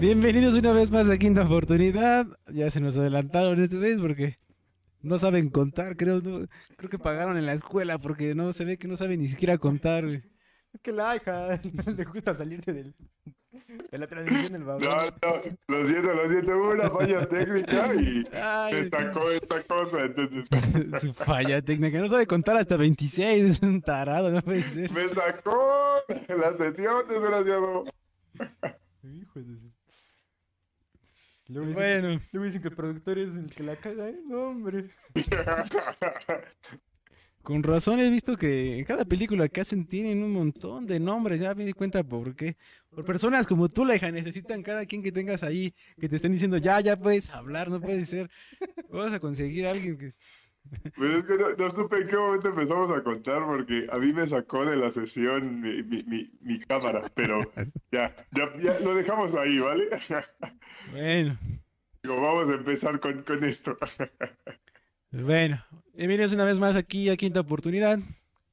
Bienvenidos una vez más a Quinta Oportunidad. Ya se nos adelantaron esta vez porque no saben contar, creo. no- creo que pagaron en la escuela porque no se ve que no saben ni siquiera contar. Es que la hija le gusta salirse del, de la transición del vagón. No, no, lo siento, lo siento, hubo una falla técnica y Ay, me sacó esta cosa, entonces su falla técnica. No sabe contar hasta 26. Es un tarado, no puede ser. me sacó la sesión, desgraciado. Hijo de su- Luego dicen, Bueno, luego dicen que el productor es el que la caga, ¿eh? No, hombre. Con razón he visto que en cada película que hacen tienen un montón de nombres. Ya me di cuenta por qué. Por personas como tú, la hija, necesitan cada quien que tengas ahí que te estén diciendo, ya, ya puedes hablar, no puedes ser. Vamos a conseguir a alguien que. Pero es que no, no supe en qué momento empezamos a contar porque a mí me sacó de la sesión mi, mi, mi, mi cámara, pero ya, ya, ya lo dejamos ahí, ¿vale? Bueno. Digo, vamos a empezar con, con esto. Bueno, bienvenidos una vez más aquí a Quinta Oportunidad.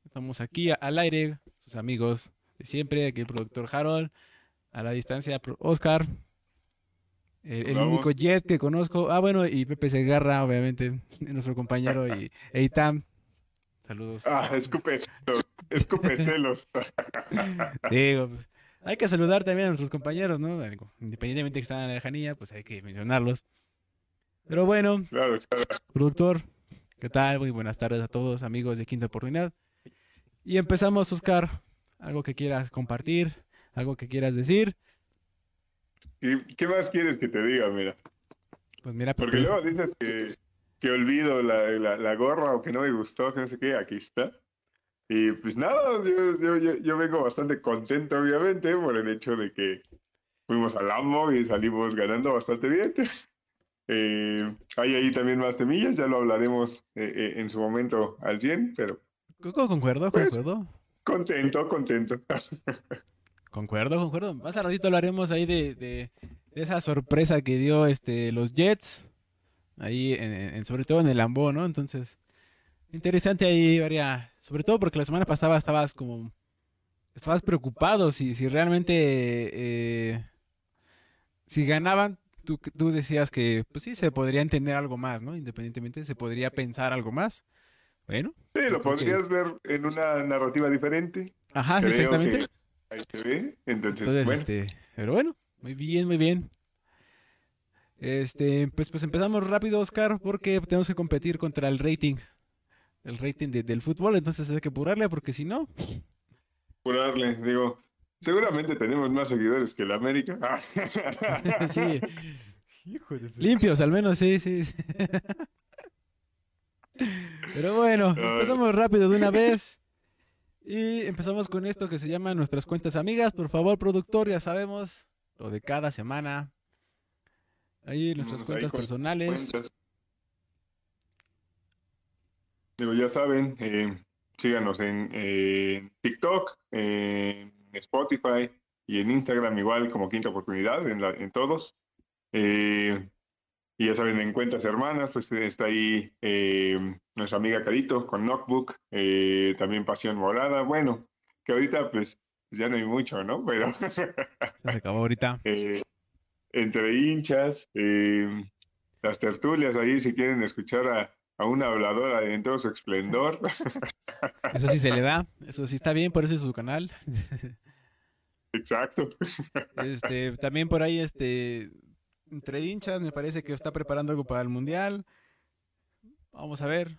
Estamos aquí al aire, sus amigos de siempre, aquí el productor Harold, a la distancia Oscar, el, único Jet que conozco. Ah, bueno, y Pepe Segarra, obviamente, nuestro compañero, y Eitam. Saludos. Ah, escupe celos, escupe celos. Digo, pues, hay que saludar también a nuestros compañeros, ¿no? Independientemente que están en la lejanía, pues hay que mencionarlos. Pero bueno, Claro, claro. productor. ¿Qué tal? Muy buenas tardes a todos, amigos de Quinta Oportunidad. Y empezamos, Oscar. Algo que quieras compartir, algo que quieras decir. ¿Y qué más quieres que te diga? Mira, Pues mira, pues porque luego dices que, que olvido la, la, la gorra o que no me gustó, que no sé qué, aquí está. Y pues nada, yo, yo, yo, yo vengo bastante contento, obviamente, por el hecho de que fuimos al AMO y salimos ganando bastante bien. Eh, hay ahí también más temillas, ya lo hablaremos eh, eh, en su momento al 100, pero Co- co- concuerdo, Pues- concuerdo. contento, contento. Concuerdo, concuerdo. Más a ratito hablaremos ahí de, de- de esa sorpresa que dio este los Jets. Ahí, en, en- sobre todo en el Lambo, ¿no? Entonces, interesante ahí, varia. Sobre todo porque la semana pasada estabas como. Estabas preocupado si, si realmente. eh, si ganaban, tú, tú decías que, pues sí, se podría entender algo más, ¿no? Independientemente, se podría pensar algo más. Bueno, Sí, lo que- podrías ver en una narrativa diferente. ajá, Creo exactamente. ahí se ve. Entonces, Entonces, bueno, este, pero bueno, muy bien, muy bien. Este, pues, pues empezamos rápido, Oscar, porque tenemos que competir contra el rating, el rating de- del fútbol, entonces hay que apurarle, porque si no, curarle, digo, seguramente tenemos más seguidores que el América. Sí, Hijo de su... limpios al menos, sí, sí. sí. Pero bueno, empezamos rápido de una vez. Y empezamos con esto que se llama nuestras cuentas amigas. Por favor, productor, ya sabemos lo de cada semana. Ahí nuestras Vamos ahí cuentas con personales. Cuentas. Digo, ya saben, eh, síganos en eh, TikTok, en Spotify y en Instagram igual como Quinta Oportunidad, en, la- en todos. Eh, y ya saben, en Cuentas Hermanas, pues está ahí eh, nuestra amiga Carito con Knockbook, eh, también Pasión Morada. Bueno, que ahorita pues ya no hay mucho, ¿no? Pero se acabó ahorita. eh, entre hinchas, eh, las tertulias ahí, si quieren escuchar a, a una habladora en todo su esplendor. Eso sí se le da, eso sí está bien, por eso es su canal. Exacto. Este, también por ahí, este, entre hinchas, me parece que está preparando algo para el mundial. Vamos a ver.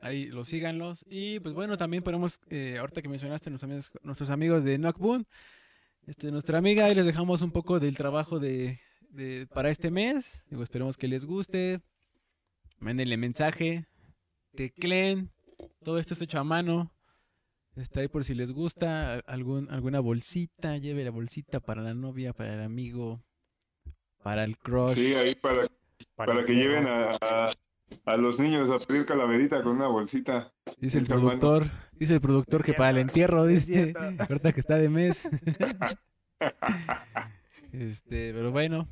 Ahí los síganlos. Y pues bueno, también ponemos, eh, ahorita que mencionaste nuestros amigos, nuestros amigos de Knockboon, este, nuestra amiga, ahí les dejamos un poco del trabajo de, para este mes. Esperemos que les guste. Mándenle mensaje. Tecleen. Todo esto está hecho a mano. Está ahí por si les gusta. Algún, alguna bolsita. Lleve la bolsita para la novia, para el amigo, para el crush. Sí, ahí para, para que lleven a, a, a los niños a pedir calaverita con una bolsita. Dice el productor, dice el productor que para el entierro, dice, ahorita que está de mes. Este, pero bueno,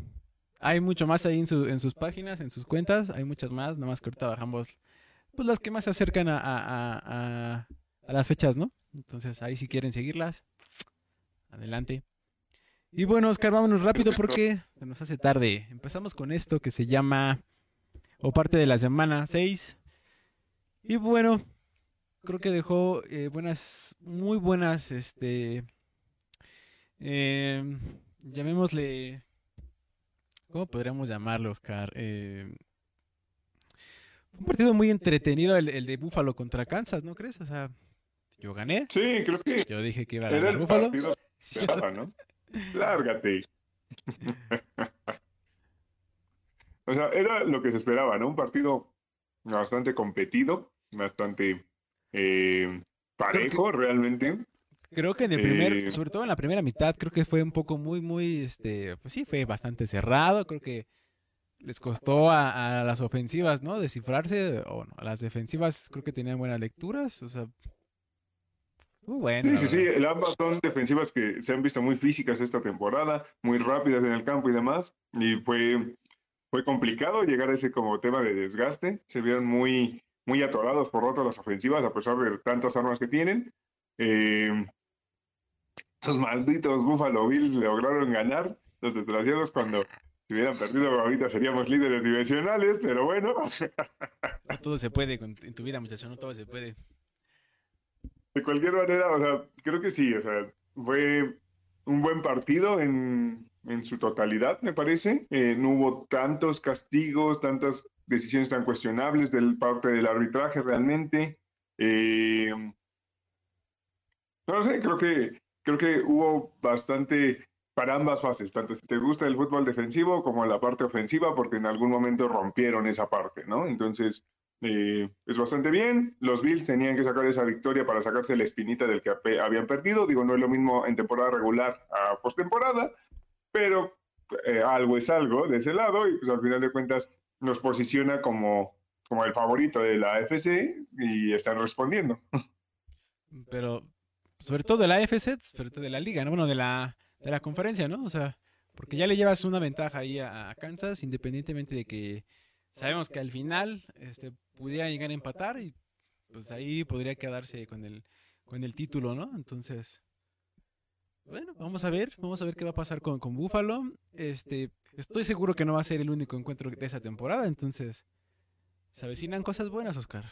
hay mucho más ahí en, su- en sus páginas, en sus cuentas, hay muchas más, nada más que ahorita bajamos pues las que más se acercan a, a- a- las fechas, ¿no? Entonces ahí si quieren seguirlas, adelante. Y bueno, Oscar, vámonos rápido porque se nos hace tarde. Empezamos con esto que se llama, o parte de la semana 6. Y bueno, creo que dejó eh, buenas, muy buenas, este, em, llamémosle, ¿cómo podríamos llamarlo, Oscar? Eh, fue un partido muy entretenido el, el de Buffalo contra Kansas, ¿no crees? O sea, yo gané, Sí, creo que yo dije que iba a era ganar el Buffalo. partido que esperaba, ¿no? Lárgate. o sea, era lo que se esperaba, ¿no? Un partido bastante competido, bastante eh, parejo realmente. Creo que en el primer, Eh, sobre todo en la primera mitad, creo que fue un poco muy, muy, este, pues sí, fue bastante cerrado. Creo que les costó a, a las ofensivas, ¿no? Descifrarse, o no, a las defensivas creo que tenían buenas lecturas, o sea, bueno. Sí, sí, sí, el ambas son defensivas que se han visto muy físicas esta temporada, muy rápidas en el campo y demás, y fue, fue complicado llegar a ese como tema de desgaste, se vieron muy, muy atorados por rato las ofensivas a pesar de tantas armas que tienen. Eh, esos malditos Buffalo Bills lograron ganar, los desgraciados cuando si hubieran perdido ahorita seríamos líderes divisionales, pero bueno, No todo se puede en tu vida, muchacho, no todo se puede. De cualquier manera, o sea, creo que sí, o sea, fue un buen partido en, en su totalidad, me parece. Eh, no hubo tantos castigos, tantas decisiones tan cuestionables del parte del arbitraje realmente. Eh, no sé, creo que, creo que hubo bastante para ambas fases, tanto si te gusta el fútbol defensivo como la parte ofensiva, porque en algún momento rompieron esa parte, ¿no? Entonces, eh, es bastante bien. Los Bills tenían que sacar esa victoria para sacarse la espinita del que habían perdido. Digo, no es lo mismo en temporada regular a postemporada, pero eh, algo es algo de ese lado y pues al final de cuentas nos posiciona como, como el favorito de la AFC y están respondiendo. Pero, sobre todo de la AFC, sobre todo de la liga, ¿no? Bueno, de la, de la conferencia, ¿no? O sea, porque ya le llevas una ventaja ahí a Kansas, independientemente de que sabemos que al final este, pudiera llegar a empatar y pues ahí podría quedarse con el, con el título, ¿no? Entonces, bueno, vamos a ver, vamos a ver qué va a pasar con, con Buffalo. Este, estoy seguro que no va a ser el único encuentro de esa temporada, entonces, se avecinan cosas buenas, Oscar.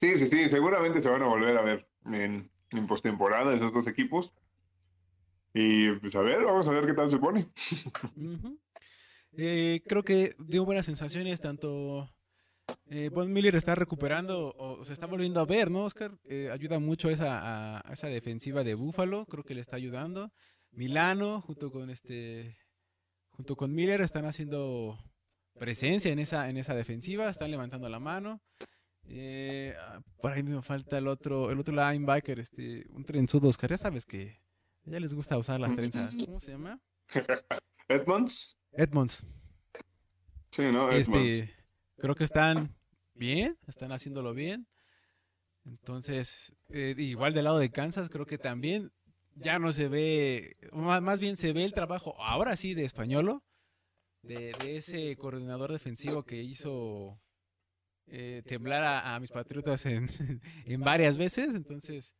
Sí, sí, sí, seguramente se van a volver a ver en, en postemporada esos dos equipos. Y pues a ver, vamos a ver qué tal se pone. Ujú. Eh, creo que dio buenas sensaciones, tanto eh, Von Miller está recuperando o se está volviendo a ver, ¿no, Oscar? Eh, ayuda mucho esa, a, a esa defensiva de Búfalo, creo que le está ayudando. Milano, junto con este, junto con Miller, están haciendo presencia en esa, en esa defensiva, están levantando la mano. Eh, ah, por ahí me falta el otro, el otro linebacker, este, un trenzudo, Oscar, ya sabes que a ella les gusta usar las trenzas. ¿Cómo se llama? Edmonds. Edmonds. Sí, ¿no? Edmonds. Este, creo que están bien, están haciéndolo bien. Entonces, eh, igual del lado de Kansas, creo que también ya no se ve, más, bien se ve el trabajo, ahora sí, de Españolo, de, de ese coordinador defensivo que hizo eh, temblar a, a mis patriotas en, en varias veces. Entonces,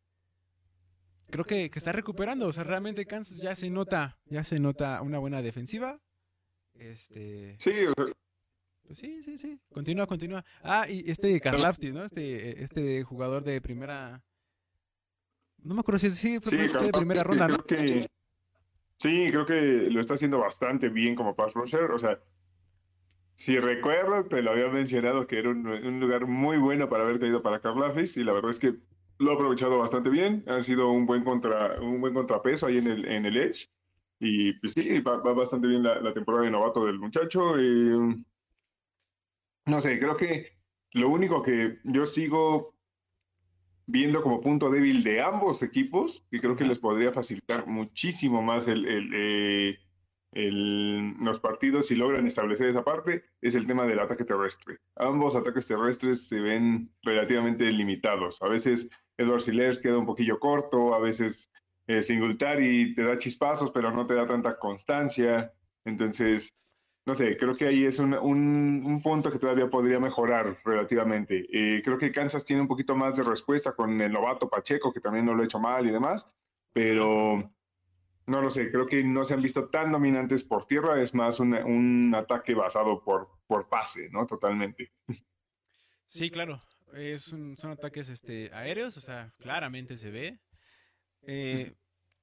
creo que, que está recuperando. O sea, realmente Kansas ya se nota, ya se nota una buena defensiva. Este, Sí, o sea, pues sí, sí, sí. Continúa, continúa. Ah, y este Karlaftis, ¿no? Este, este jugador de primera. No me acuerdo si es sí, fue, sí, de primera ronda, ¿no? creo que- sí, creo que lo está haciendo bastante bien como pass rusher. O sea, si recuerdas, te lo había mencionado que era un, un lugar muy bueno para haber caído para Karlaftis y la verdad es que lo ha aprovechado bastante bien. Ha sido un buen contra, un buen contrapeso ahí en el, en el Edge. Y pues sí, va, va bastante bien la, la temporada de novato del muchacho. eh, no sé, creo que lo único que yo sigo viendo como punto débil de ambos equipos, y creo que les podría facilitar muchísimo más el, el, eh, el- los partidos si logran establecer esa parte, es el tema del ataque terrestre. Ambos ataques terrestres se ven relativamente limitados. A veces Edward Siler queda un poquillo corto, a veces eh, Singletary te da chispazos, pero no te da tanta constancia. Entonces, no sé, creo que ahí es un, un, un punto que todavía podría mejorar relativamente. Eh, creo que Kansas tiene un poquito más de respuesta con el novato Pacheco, que también no lo ha hecho mal y demás, pero no lo sé, creo que no se han visto tan dominantes por tierra, es más un, un ataque basado por, por pase, ¿no? Totalmente. Sí, claro. Es un- son ataques este, aéreos, o sea, claramente se ve. Eh,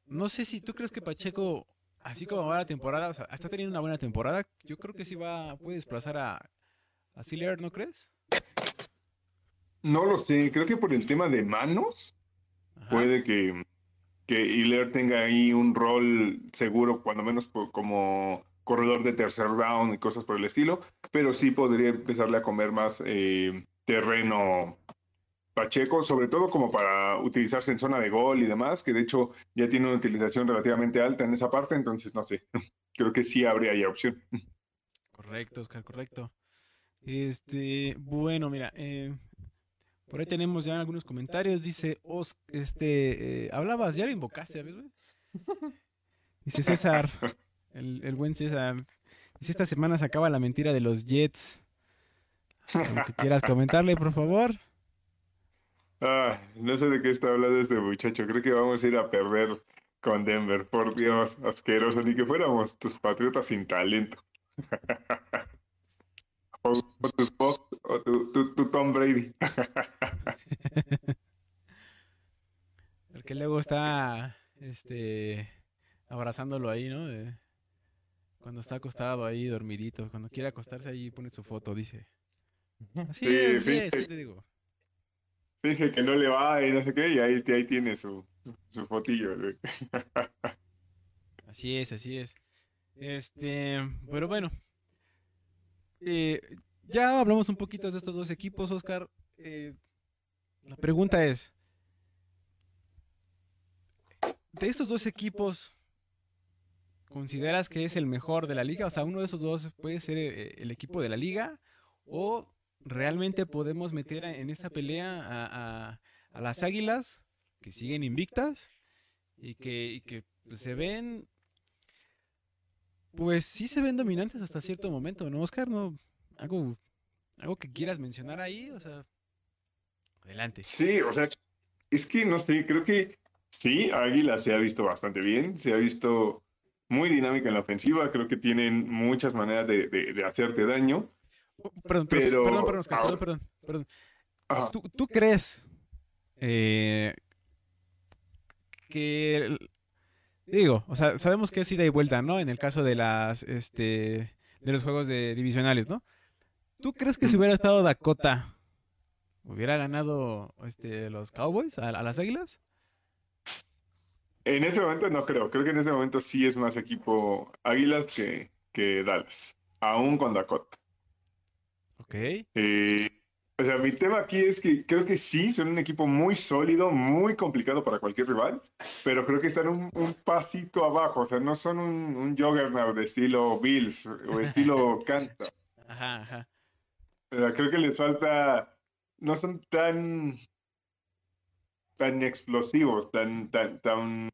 no sé si tú crees que Pacheco, así como va la temporada, o sea, está teniendo una buena temporada. Yo creo que sí va, puede desplazar a, a Siller, ¿no crees? No lo sé, creo que por el tema de manos, Ajá. puede que, que Hiller tenga ahí un rol seguro, cuando menos como corredor de tercer down y cosas por el estilo, pero sí podría empezarle a comer más eh, terreno Pacheco, sobre todo como para utilizarse en zona de gol y demás, que de hecho ya tiene una utilización relativamente alta en esa parte, entonces no sé, creo que sí habría ahí opción. Correcto, Oscar, correcto. Este, bueno, mira, eh, por ahí tenemos ya algunos comentarios. Dice, Os, este, eh, hablabas, ya lo invocaste, ¿ves, güey? Dice César, el, el buen César. Dice, esta semana se acaba la mentira de los Jets. Lo que quieras comentarle, por favor. Ah, no sé de qué está hablando este muchacho. Creo que vamos a ir a perder con Denver. Por Dios, asqueroso. Ni que fuéramos tus patriotas sin talento. O, o tus Bucks, o tu, tu- tu Tom Brady. El que luego está, este, abrazándolo ahí, ¿no? Cuando está acostado ahí, dormidito. Cuando quiere acostarse ahí, pone su foto, dice. Así Sí, es, sí, así es, sí. ¿qué te digo? Dije que no le va y no sé qué, y ahí, ahí tiene su, su fotillo. Así es, así es. Este, pero bueno. Eh, ya hablamos un poquito de estos dos equipos, Oscar. Eh, la pregunta es, de estos dos equipos, ¿consideras que es el mejor de la liga? O sea, uno de esos dos puede ser eh, el equipo de la liga o realmente podemos meter en esta pelea a, a- las Águilas que siguen invictas y que, que pues, se ven, pues sí se ven dominantes hasta cierto momento, ¿no, Oscar? ¿No? ¿Algo, algo que quieras mencionar ahí? O sea, adelante. Sí, o sea, es que no sé, creo que sí, Águila se ha visto bastante bien, se ha visto muy dinámica en la ofensiva, creo que tienen muchas maneras de, de- de hacerte daño. Perdón, perdón, Pero perdón, perdón, Oscar, perdón, ahora- perdón. ¿Tú, tú crees eh, que digo, o sea, sabemos que es ida y vuelta, ¿no? En el caso de las este de los juegos de divisionales, ¿no? ¿Tú crees que si hubiera estado Dakota hubiera ganado este los Cowboys a, a las Águilas? En ese momento no creo, creo que en ese momento sí es más equipo Águilas que, que Dallas, aún con Dakota. Ok. Eh, o sea, mi tema aquí es que creo que sí, son un equipo muy sólido, muy complicado para cualquier rival, pero creo que están un, un pasito abajo, o sea, no son un, un juggernaut de estilo Bills o estilo Kansas. Ajá, ajá. O creo que les falta, no son tan, tan explosivos, tan, tan, tan,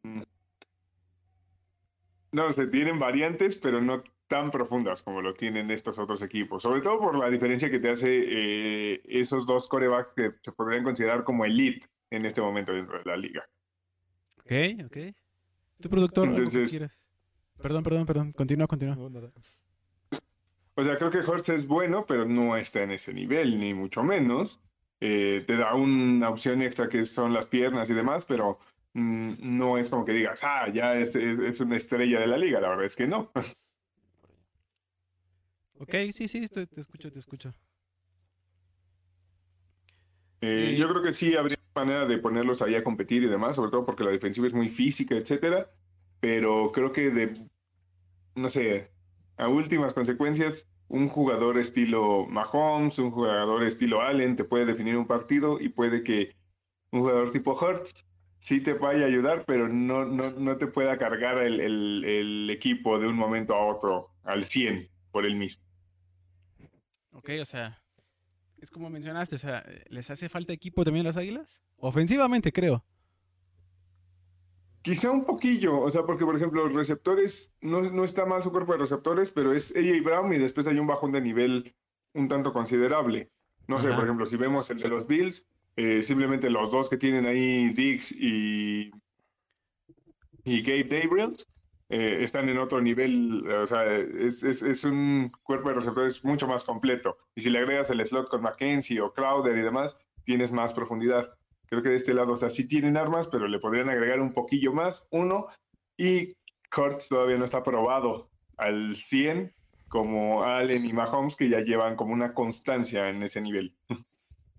no sé, tienen variantes, pero no tan profundas como lo tienen estos otros equipos. Sobre todo por la diferencia que te hace eh, esos dos corebacks que se podrían considerar como elite en este momento dentro de la liga. Ok, ok. Tu productor, algo que Entonces- quieras. Perdón, perdón, perdón. Continúa, continúa. No, nada. O sea, creo que Hurts es bueno, pero no está en ese nivel, ni mucho menos. Eh, te da una opción extra que son las piernas y demás, pero mm, no es como que digas, ah, ya es, es- es una estrella de la liga. La verdad es que no. Ok, sí, sí, te, te escucho, te escucho. Eh, Y- yo creo que sí habría manera de ponerlos ahí a competir y demás, sobre todo porque la defensiva es muy física, etcétera. Pero creo que de, no sé, a últimas consecuencias, un jugador estilo Mahomes, un jugador estilo Allen te puede definir un partido y puede que un jugador tipo Hurts sí te vaya a ayudar, pero no, no, no te pueda cargar el, el- el equipo de un momento a otro al 100 por él mismo. Ok, o sea, es como mencionaste, o sea, ¿les hace falta equipo también a las Águilas? Ofensivamente, creo. Quizá un poquillo, o sea, porque por ejemplo, los receptores, no, no está mal su cuerpo de receptores, pero es AJ Brown y después hay un bajón de nivel un tanto considerable. No sé, por ejemplo, si vemos el de los Bills, eh, simplemente los dos que tienen ahí, Dix y, y Gabe Gabriels, eh, están en otro nivel, o sea, es, es, es un cuerpo de receptores mucho más completo. Y si le agregas el slot con Mackenzie o Crowder y demás, tienes más profundidad. Creo que de este lado, o sea, sí tienen armas, pero le podrían agregar un poquillo más, uno, y Kurtz todavía no está probado al 100 como Allen y Mahomes, que ya llevan como una constancia en ese nivel.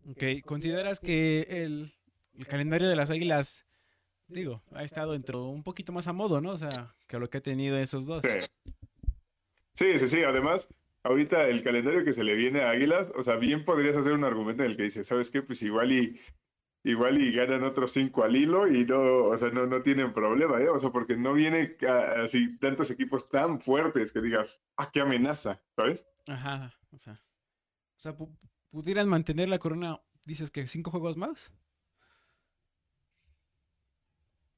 Ok, ¿consideras que el, el calendario de las Águilas, digo, ha estado dentro un poquito más a modo, ¿no? O sea, que lo que ha tenido esos dos. Sí. sí, sí, sí. Además, ahorita el calendario que se le viene a Águilas, o sea, bien podrías hacer un argumento en el que dices, ¿sabes qué? Pues igual y igual y ganan otros cinco al hilo y no, o sea, no, no tienen problema, ¿eh? O sea, porque no viene así tantos equipos tan fuertes que digas, ah, qué amenaza, ¿sabes? Ajá, o sea, o sea, pu- pudieran mantener la corona, dices que cinco juegos más.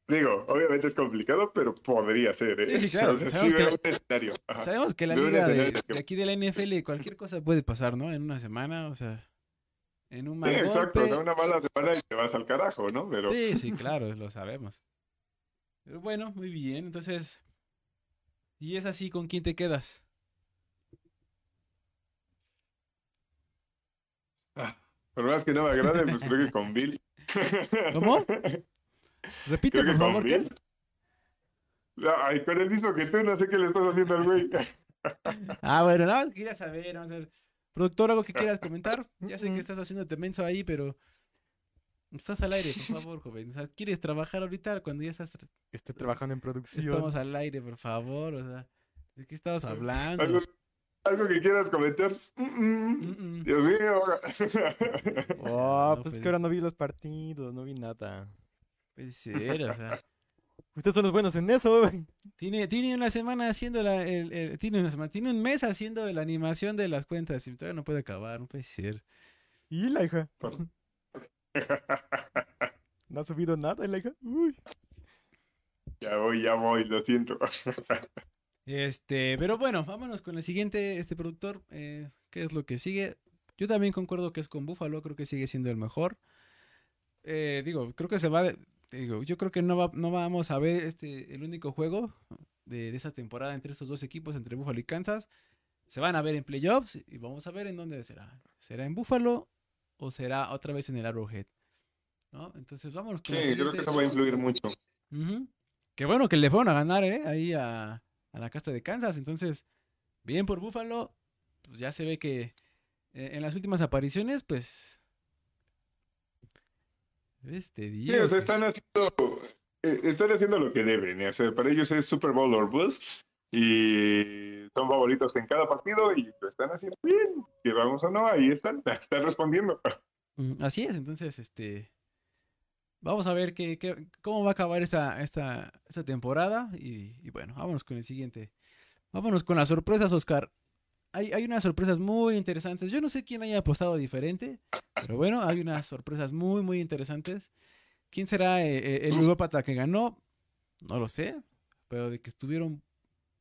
Digo, obviamente es complicado, pero podría ser, ¿eh? Sí, sí, claro, O sea, sabemos sí que la-. Sabemos que la liga de, aquí de la NFL, cualquier cosa puede pasar, ¿no? En una semana, o sea, en un Sí, mal exacto, o sea, una mala semana y te vas al carajo, ¿no? Pero Sí, sí, claro, lo sabemos. Pero bueno, muy bien. Entonces, si es así, ¿con quién te quedas? ah, por más que no me agrade, pues creo que con Bill. ¿Cómo? Repite, por favor. Ay, con el mismo que tú, no sé qué le estás haciendo al güey. Ah, bueno, nada más quería saber, vamos a ver. Productor, algo que quieras comentar. Ya sé que estás haciéndote menso ahí, pero estás al aire, por favor, joven. O sea, ¿quieres trabajar ahorita cuando ya estás tra- Estoy trabajando en producción. estamos al aire, por favor? O sea, ¿de qué estabas hablando? ¿Algo, algo que quieras comentar? Mm, mm. Mm, mm. Dios mío. Oh, No, pues pues- que ahora no vi los partidos, no vi nada. Puede ser, o sea. Ustedes son los buenos en eso. Tiene, tiene una semana haciendo la, el, el- tiene una semana, tiene un mes haciendo la animación de las cuentas y todavía no puede acabar, no puede ser. Y la hija. No ha subido nada, la hija. Uy. ya voy, ya voy, lo siento. Este, pero bueno, vámonos con el siguiente, este productor, eh, ¿qué es lo que sigue? Yo también concuerdo que es con Buffalo, creo que sigue siendo el mejor. Eh, digo, creo que se va, de- digo, yo creo que no, va, no vamos a ver este, el único juego de, de esa temporada entre estos dos equipos, entre Buffalo y Kansas. Se van a ver en playoffs y vamos a ver en dónde será. ¿Será en Buffalo o será otra vez en el Arrowhead? ¿No? Entonces vámonos con Sí, la creo que eso va a influir mucho. Ujú. Qué bueno que le fueron a ganar, ¿eh? Ahí a, a la casta de Kansas. Entonces, bien por Buffalo. Pues ya se ve que eh, en las últimas apariciones, pues. Este Sí, día. o sea, están haciendo, eh, están haciendo lo que deben. O sea, para ellos es Super Bowl or bust. Y son favoritos en cada partido y lo están haciendo bien. Que vamos o no, ahí están, están respondiendo. Mm, Así es, entonces, este. Vamos a ver qué, qué- cómo va a acabar esta, esta, esta temporada. Y, y bueno, vámonos con el siguiente. Vámonos con las sorpresas, Oscar. Hay, hay unas sorpresas muy interesantes. Yo no sé quién haya apostado diferente, pero bueno, hay unas sorpresas muy, muy interesantes. ¿Quién será eh, eh, el ludópata que ganó? No lo sé, pero de que estuvieron.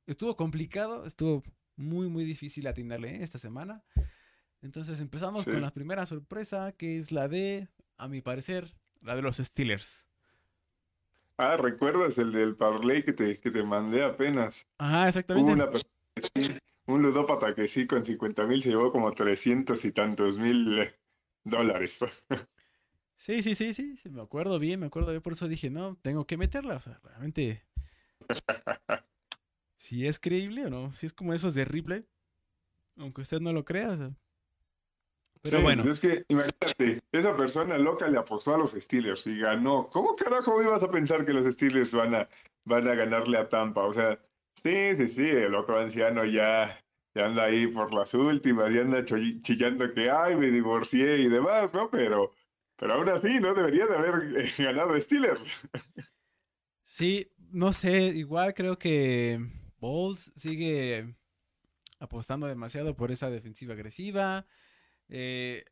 Estuvo complicado, estuvo muy, muy difícil atinarle ¿eh? esta semana. Entonces empezamos Sí. con la primera sorpresa, que es la de, a mi parecer, la de los Steelers. Ah, ¿recuerdas el del parlay que te, que te mandé apenas? Ajá, Hubo exactamente. una persona que sí, un ludópata que sí, con 50 mil se llevó como 300 y tantos mil eh, dólares. Sí, sí, sí, sí, me acuerdo bien, me acuerdo. Yo por eso dije, no, tengo que meterla. O sea, realmente. Si es creíble o no, si es como esos de Ripley, aunque usted no lo crea. o sea. Pero Sí, bueno, Es que imagínate, esa persona loca le apostó a los Steelers y ganó. ¿Cómo carajo ibas a pensar que los Steelers van a, van a ganarle a Tampa? O sea, sí, sí, sí, el otro anciano ya, anda ahí por las últimas, ya anda chillando que, ay, me divorcié y demás, ¿no? Pero, pero aún así, ¿no? Debería de haber eh, ganado Steelers. sí, no sé, igual creo que Bowles sigue apostando demasiado por esa defensiva agresiva. Eh,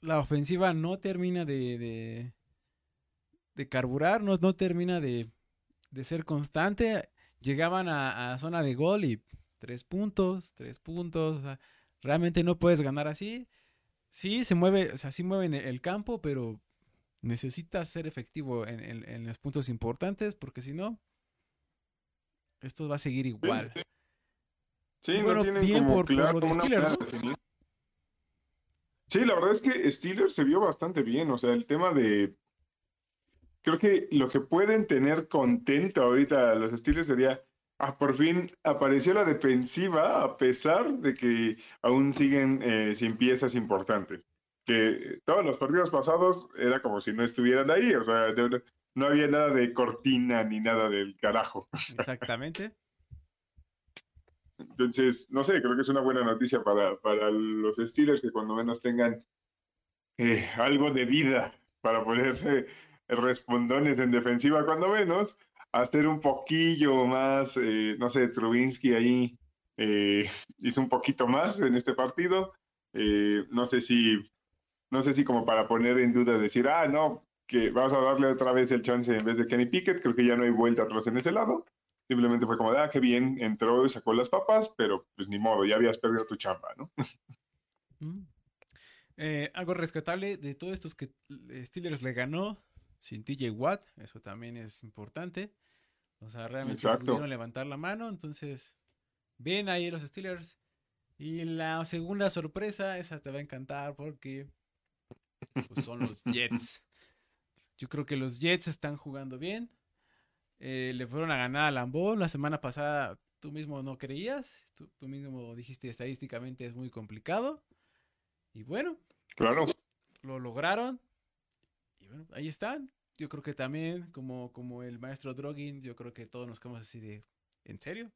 la ofensiva no termina de, de, de carburar, no, no termina de, de ser constante, llegaban a, a zona de gol y tres puntos, tres puntos. o sea, realmente no puedes ganar así. Sí, se mueve, o sea, sí mueven el- el campo, pero necesitas ser efectivo en, en- en los puntos importantes, porque si no, esto va a seguir igual. Sí, Y no bueno, tienen bien como por- por claro Steelers. Sí, la verdad es que Steelers se vio bastante bien. O sea, el tema de. Creo que lo que pueden tener contento ahorita los Steelers sería. Ah, por fin apareció la defensiva a pesar de que aún siguen eh, sin piezas importantes. Que todos los partidos pasados era como si no estuvieran ahí. O sea, de- no había nada de cortina ni nada del carajo. Exactamente. Entonces, no sé, creo que es una buena noticia para, para los Steelers que cuando menos tengan eh, algo de vida para ponerse respondones en defensiva, cuando menos, hacer un poquillo más, eh, no sé, Trubinsky ahí eh, hizo un poquito más en este partido. Eh, no sé si, no sé si como para poner en duda, decir, ah, no, que vamos a darle otra vez el chance en vez de Kenny Pickett, creo que ya no hay vuelta atrás en ese lado. Simplemente fue como, ah, qué bien, entró y sacó las papas, pero pues ni modo, ya habías perdido tu chamba, ¿no? Mm. Algo rescatable de todos estos que Steelers le ganó sin TJ Watt, eso también es importante. O sea, realmente Exacto. pudieron levantar la mano, entonces ven ahí los Steelers. Y la segunda sorpresa, esa te va a encantar porque pues, son los Jets. Yo creo que los Jets están jugando bien. Eh, le fueron a ganar a Lambeau la semana pasada. Tú mismo no creías, tú, tú mismo dijiste estadísticamente es muy complicado. Y bueno, Claro. lo lograron. Y bueno, ahí están. Yo creo que también, como, como el maestro Drogin, yo creo que todos nos quedamos así de, ¿en serio?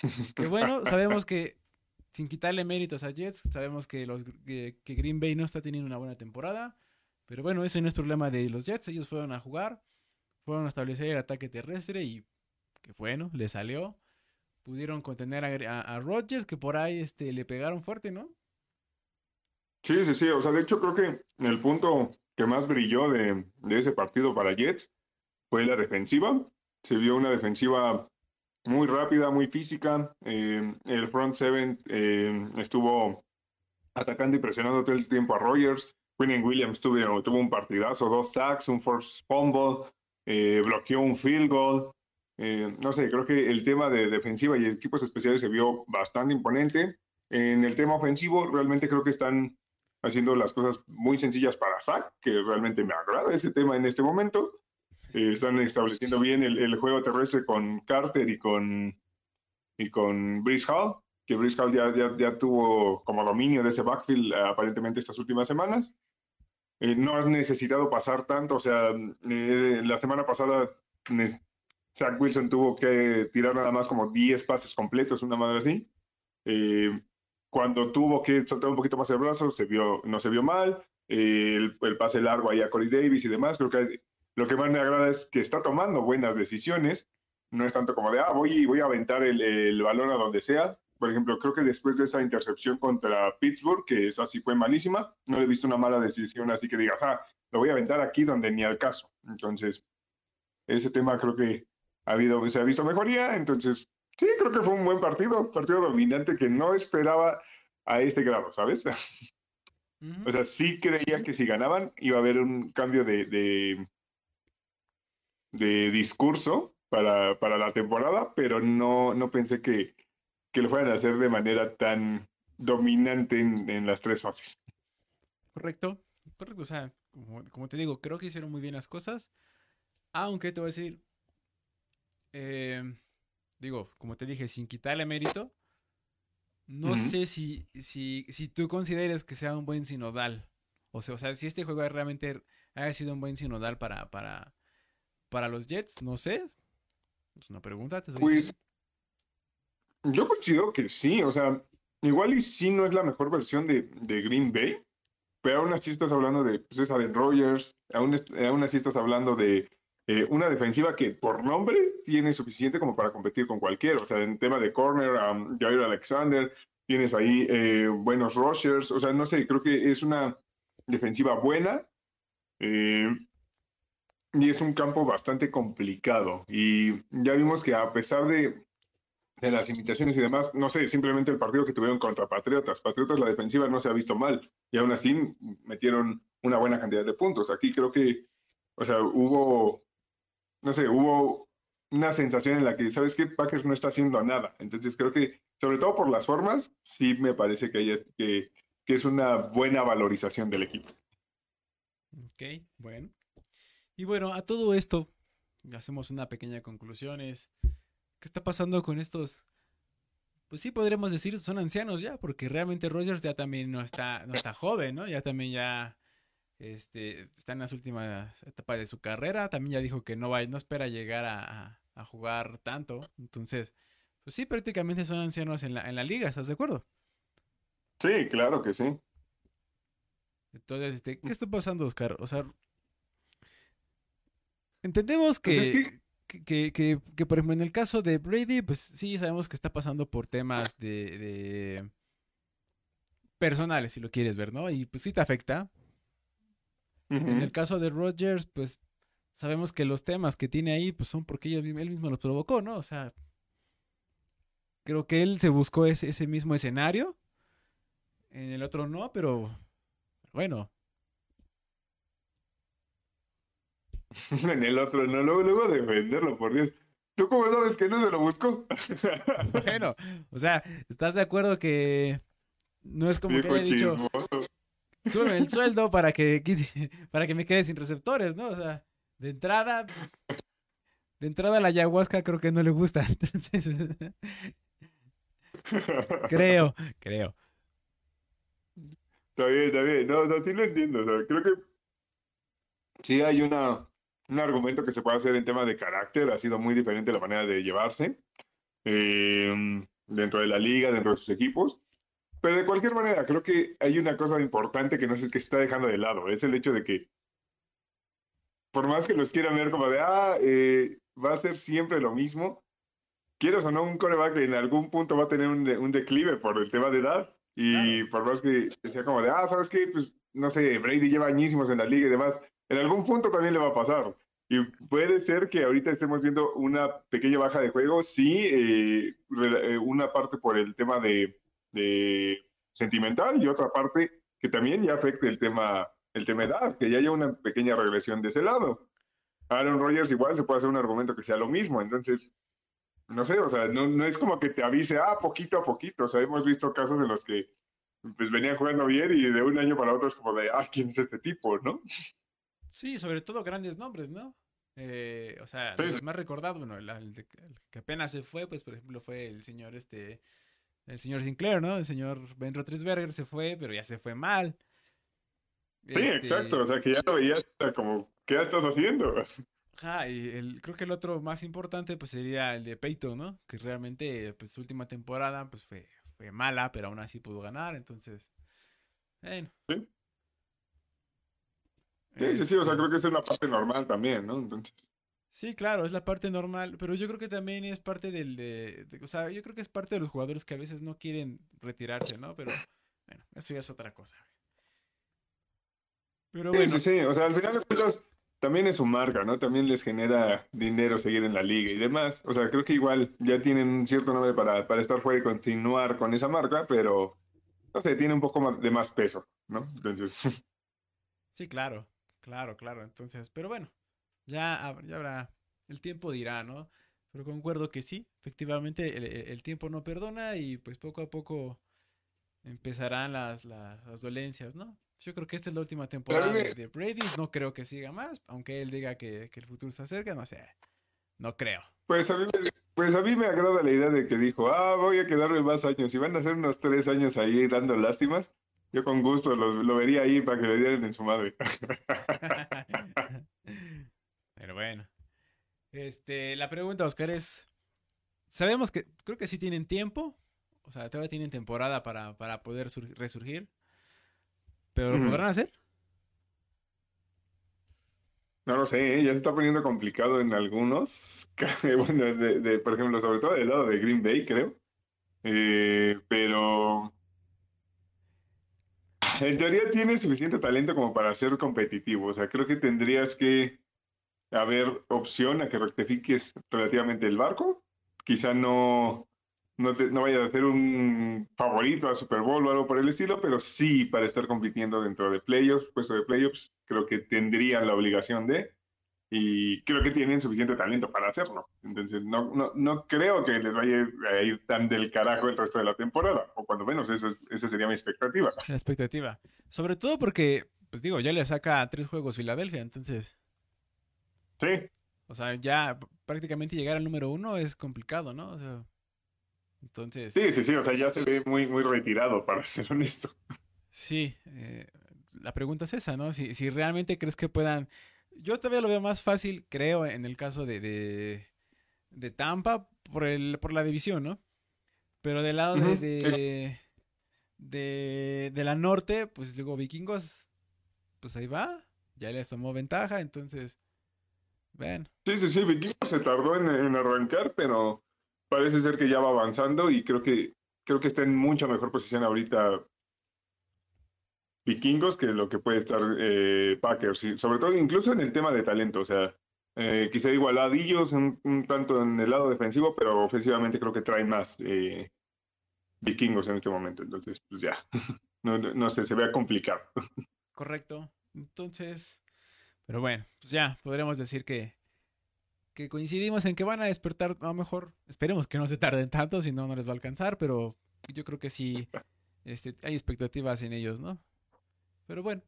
Que bueno, sabemos que sin quitarle méritos a Jets, sabemos que, los, que, que Green Bay no está teniendo una buena temporada. Pero bueno, ese no es problema de los Jets. Ellos fueron a jugar, fueron a establecer el ataque terrestre y que bueno, le salió. Pudieron contener a, a, a Rodgers, que por ahí este, le pegaron fuerte, ¿no? Sí, sí, sí. O sea, de hecho, creo que el punto que más brilló de, de ese partido para Jets fue la defensiva. Se vio una defensiva muy rápida, muy física. Eh, el front seven eh, estuvo atacando y presionando todo el tiempo a Rogers. Quinnen Williams tuvo, tuvo un partidazo, dos sacks, un force fumble, eh, bloqueó un field goal. Eh, no sé, creo que el tema de defensiva y equipos especiales se vio bastante imponente. En el tema ofensivo, realmente creo que están haciendo las cosas muy sencillas para Zach, que realmente me agrada ese tema en este momento. Eh, están estableciendo bien el, el, juego terrestre con Carter y con, y con Brice Hall, que Brice Hall ya, ya, ya, tuvo como dominio de ese backfield uh, aparentemente estas últimas semanas. Eh, no has necesitado pasar tanto, o sea, eh, la semana pasada Zach Wilson tuvo que tirar nada más como 10 pases completos, una madre así. Eh, cuando tuvo que soltar un poquito más el brazo, se vio, no se vio mal. Eh, el, el, pase largo ahí a Corey Davis y demás. Creo que lo que más me agrada es que está tomando buenas decisiones. No es tanto como de, ah, voy, voy a aventar el, el balón a donde sea. Por ejemplo, creo que después de esa intercepción contra Pittsburgh, que esa sí fue malísima, no le he visto una mala decisión así que digas, ah, lo voy a aventar aquí donde ni al caso. Entonces, ese tema creo que ha habido, se ha visto mejoría. Entonces, Sí, creo que fue un buen partido, partido dominante que no esperaba a este grado, ¿sabes? Uh -huh. O sea, sí creía que si ganaban iba a haber un cambio de, de, de discurso para, para, la temporada, pero no, no pensé que, que, lo fueran a hacer de manera tan dominante en, en las tres fases. Correcto, correcto. O sea, como, como, te digo, creo que hicieron muy bien las cosas, aunque te voy a decir... Eh, digo, como te dije, sin quitarle mérito, no uh -huh. sé si, si, si tú consideres que sea un buen sinodal. O sea, o sea, si este juego realmente haya sido un buen sinodal para, para, para los Jets, no sé. Es una pregunta, te pues, diciendo. Yo considero que sí, o sea, igual y sí no es la mejor versión de, de Green Bay, pero aún así estás hablando de pues, es Aaron Rodgers, aún, aún así estás hablando de eh, una defensiva que por nombre tiene suficiente como para competir con cualquiera. O sea, en tema de corner, um, Jair Alexander, tienes ahí eh, buenos rushers. O sea, no sé, creo que es una defensiva buena. Eh, y es un campo bastante complicado. Y ya vimos que a pesar de, de las limitaciones y demás, no sé, simplemente el partido que tuvieron contra Patriotas. Patriotas, la defensiva no se ha visto mal y aún así metieron una buena cantidad de puntos. Aquí creo que, o sea, hubo, no sé, hubo una sensación en la que, ¿sabes qué? Packers no está haciendo nada. Entonces creo que, sobre todo por las formas, sí me parece que, es una buena valorización del equipo. Ok, bueno. Y bueno, a todo esto, hacemos una pequeña conclusión. Es, ¿qué está pasando con estos? Pues sí, podríamos decir, son ancianos ya, porque realmente Rogers ya también no está, no está joven, ¿no? Ya también ya este, está en las últimas etapas de su carrera. También ya dijo que no va, no espera llegar a, a jugar tanto. Entonces, pues sí, prácticamente son ancianos en la, en la liga, ¿estás de acuerdo? Sí, claro que sí. Entonces, este, ¿qué está pasando, Oscar? O sea, entendemos Pues es que, que- que, que, que, por ejemplo, en el caso de Brady, pues sí, sabemos que está pasando por temas de, de personales, si lo quieres ver, ¿no? Y pues sí te afecta. En el caso de Rodgers, pues sabemos que los temas que tiene ahí, pues son porque ellos- él mismo los provocó, ¿no? O sea, creo que él se buscó ese, ese mismo escenario. En el otro no, pero bueno, En el otro, no, luego, luego defenderlo, por Dios. ¿Tú cómo sabes que no se lo buscó? bueno, o sea, ¿estás de acuerdo que no es como que Viejo haya dicho, sube el sueldo para que quite- para que me quede sin receptores, ¿no? O sea, de entrada, pues, de entrada la ayahuasca creo que no le gusta, entonces, creo, creo. Está bien, está bien. No, no, sí lo entiendo. Creo que sí hay una, un argumento que se puede hacer en tema de carácter. Ha sido muy diferente la manera de llevarse eh, dentro de la liga, dentro de sus equipos. Pero de cualquier manera, creo que hay una cosa importante que no sé que se está dejando de lado. Es el hecho de que, por más que los quieran ver como de, ah, eh, va a ser siempre lo mismo, quieras o no, un coreback en algún punto va a tener un, de- un declive por el tema de edad. Y por más que sea como de, ah, ¿sabes qué? Pues, no sé, Brady lleva añísimos en la liga y demás. En algún punto también le va a pasar. Y puede ser que ahorita estemos viendo una pequeña baja de juego, sí, eh, eh, una parte por el tema de, de sentimental y otra parte que también ya afecta el tema, el tema edad, que ya haya una pequeña regresión de ese lado. Aaron Rodgers igual se puede hacer un argumento que sea lo mismo, entonces no sé, o sea, no, no es como que te avise, ah, poquito a poquito. O sea, hemos visto casos en los que pues venían jugando bien y de un año para otro es como de, ah, ¿quién es este tipo, no? Sí, sobre todo grandes nombres, ¿no? Eh, o sea, Sí, los sí. más recordados, bueno, el, el de- el que apenas se fue, pues por ejemplo fue el señor este, el señor Sinclair, ¿no? El señor Ben Roethlisberger se fue, pero ya se fue mal. Sí, Este, exacto, o sea, que ya lo veías como, ¿qué estás haciendo? Ajá, y el, creo que el otro más importante pues sería el de Peyton, ¿no? Que realmente pues su última temporada pues fue, fue mala, pero aún así pudo ganar, entonces, bueno. Sí. Sí, sí, sí, o sea, creo que es una parte normal también, ¿no? Entonces, Sí, claro, es la parte normal, pero yo creo que también es parte del de, de- o sea, yo creo que es parte de los jugadores que a veces no quieren retirarse, ¿no? Pero bueno, eso ya es otra cosa. Pero sí, bueno, sí, sí, o sea, al final de cuentas también es su marca, ¿no? También les genera dinero seguir en la liga y demás. O sea, creo que igual ya tienen un cierto nombre para, para estar fuera y continuar con esa marca, pero, no sé, tiene un poco más de más peso, ¿no? Entonces, sí, claro, claro, claro. Entonces, pero bueno, ya, ya habrá, el tiempo dirá, ¿no? Pero concuerdo que sí, efectivamente el, el- el tiempo no perdona y pues poco a poco empezarán las, las, las dolencias, ¿no? Yo creo que esta es la última temporada de, Brady, no creo que siga más, aunque él diga que, que el futuro se acerca, no sé, no creo. Pues a, mí me, pues a mí me agrada la idea de que dijo, ah, voy a quedarme más años. Si van a ser unos tres años ahí dando lástimas, yo con gusto lo, lo vería ahí para que le dieran en su madre. Bueno. Este, la pregunta, Oscar, es. Sabemos que creo que sí tienen tiempo. O sea, todavía tienen temporada para, para poder sur- resurgir. Pero ¿lo podrán hacer? No lo sé, ¿eh? ya se está poniendo complicado en algunos. Bueno, de, de- por ejemplo, sobre todo del lado de Green Bay, creo. Eh, pero en teoría tiene suficiente talento como para ser competitivo. O sea, creo que tendrías que haber opción a que rectifiques relativamente el barco. Quizá no, no, te, no vayas a ser un favorito a Super Bowl o algo por el estilo, pero sí para estar compitiendo dentro de playoffs, puesto de playoffs, creo que tendrían la obligación de, y creo que tienen suficiente talento para hacerlo. Entonces, no, no, no creo que les vaya a ir tan del carajo el resto de la temporada, o cuando menos esa, es- esa sería mi expectativa. La expectativa. Sobre todo porque, pues digo, ya le saca tres juegos Filadelfia, entonces, Sí, o sea, ya prácticamente llegar al número uno es complicado, ¿no? O sea, entonces, sí, sí, sí, o sea, ya se ve muy, muy retirado, para ser honesto. sí, eh, la pregunta es esa, ¿no? Si, si realmente crees que puedan... Yo todavía lo veo más fácil, creo, en el caso de, de, de Tampa por, el, por la división, ¿no? Pero del lado de, de, de, de la norte, pues digo, vikingos, pues ahí va, ya les tomó ventaja, entonces, Sí, sí, sí, Vikingos se tardó en, en arrancar, pero parece ser que ya va avanzando y creo que creo que está en mucha mejor posición ahorita Vikingos que lo que puede estar eh, Packers, y sobre todo incluso en el tema de talento, o sea, eh, quizá igualadillos un, un tanto en el lado defensivo, pero ofensivamente creo que traen más eh, Vikingos en este momento, entonces pues ya, no, no, no sé, se vea complicado. correcto. Entonces, pero bueno, pues ya podremos decir que, que coincidimos en que van a despertar, a lo mejor, esperemos que no se tarden tanto, si no, no les va a alcanzar, pero yo creo que sí, este, hay expectativas en ellos, ¿no? Pero bueno,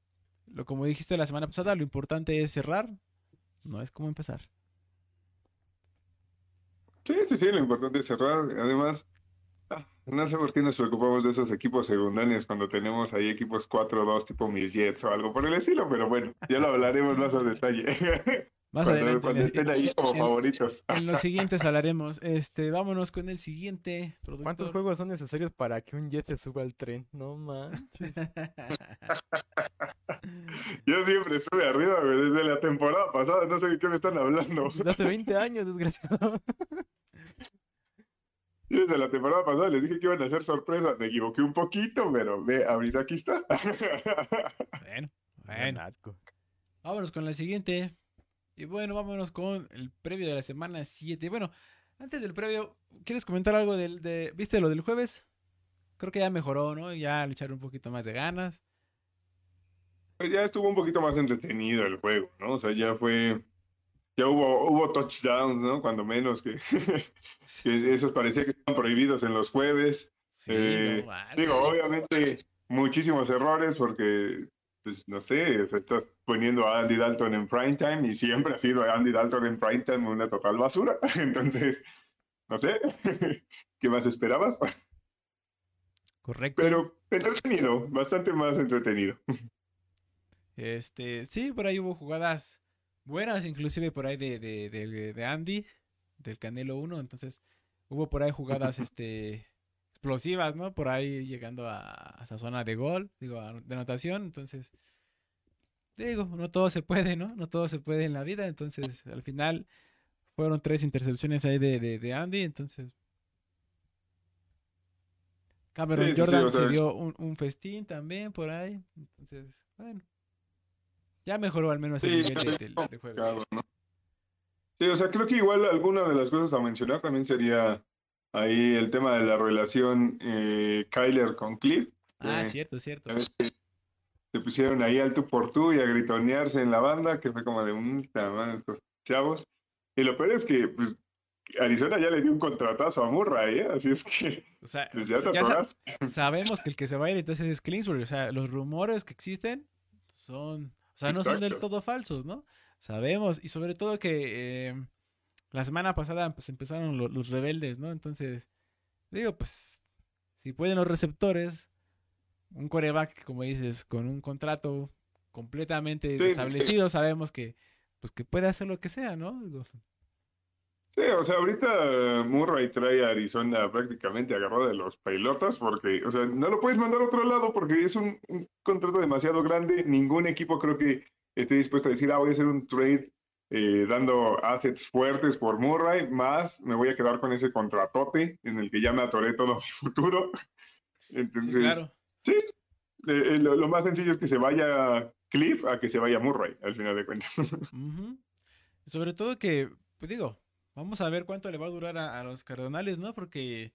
lo como dijiste la semana pasada, lo importante es cerrar, no es como empezar. Sí, sí, sí, lo importante es cerrar. Además, no sé por qué nos preocupamos de esos equipos secundarios cuando tenemos ahí equipos 4-2 tipo mis Jets o algo por el estilo, pero bueno, ya lo hablaremos más a detalle. Más cuando, adelante. cuando estén ahí como en- favoritos. En los siguientes hablaremos. Este, vámonos con el siguiente ¿Cuántos juegos son necesarios para que un Jet se suba al tren? No manches. Yo siempre estuve arriba güey, desde la temporada pasada, no sé de qué me están hablando. Desde hace 20 años, desgraciado. Yo desde la temporada pasada les dije que iban a hacer sorpresa, me equivoqué un poquito, pero ve, ahorita aquí está. Bueno, bueno. asco. Vámonos con la siguiente. Y bueno, vámonos con el previo de la semana 7. Bueno, antes del previo, ¿quieres comentar algo del, de, viste lo del jueves? Creo que ya mejoró, ¿no? Ya le echaron un poquito más de ganas. Pues ya estuvo un poquito más entretenido el juego, ¿no? O sea, ya fue, ya hubo, hubo touchdowns, ¿no? Cuando menos que, que esos parecía que estaban prohibidos en los jueves. Sí, eh, no. Digo, obviamente muchísimos errores porque, pues no sé, o sea, estás poniendo a Andy Dalton en prime time y siempre ha sido Andy Dalton en prime time una total basura. Entonces, no sé, ¿qué más esperabas? Correcto. Pero entretenido, bastante más entretenido. Este, sí, por ahí hubo jugadas buenas, inclusive por ahí de, de, de- de Andy, del Canelo 1, entonces hubo por ahí jugadas este, explosivas, ¿no? Por ahí llegando a, a esa zona de gol, digo, de anotación, entonces, digo, no todo se puede, ¿no? No todo se puede en la vida, entonces al final fueron tres intercepciones ahí de, de, de Andy, entonces... Cameron Sí, sí, sí, Jordan o sea, se dio un, un festín también por ahí, entonces, bueno. Ya mejoró al menos el Sí, nivel de- es del, del juego. Sí, o sea, creo que igual alguna de las cosas a mencionar también sería ahí el tema de la relación eh, Kyler con Cliff. Ah, Eh, cierto, cierto. se pusieron ahí al tú por tú y a gritonearse en la banda, que fue como de un estos chavos. Y lo peor es que pues, Arizona ya le dio un contratazo a Murray, ¿eh? Así es que O sea, pues, ya ya sabemos que el que se va a ir entonces es Clinsbury. O sea, los rumores que existen son, o sea, no son del todo falsos, ¿no? Sabemos. Y sobre todo que eh, la semana pasada pues empezaron lo- los rebeldes, ¿no? Entonces, digo, pues, si pueden los receptores, un coreback, como dices, con un contrato completamente Sí, sí, sí. establecido, sabemos que, pues, que puede hacer lo que sea, ¿no? Sí, o sea, ahorita eh, Murray trae a Arizona prácticamente agarrado de los pelotas porque, o sea, no lo puedes mandar a otro lado porque es un, un contrato demasiado grande. Ningún equipo creo que esté dispuesto a decir, ah, voy a hacer un trade eh, dando assets fuertes por Murray, más me voy a quedar con ese contratote en el que ya me atoré todo mi futuro. sí, Entonces, claro. sí, eh, lo, lo más sencillo es que se vaya Cliff a que se vaya Murray, al final de cuentas. Sobre todo que, pues digo, vamos a ver cuánto le va a durar a, a los Cardenales, ¿no? Porque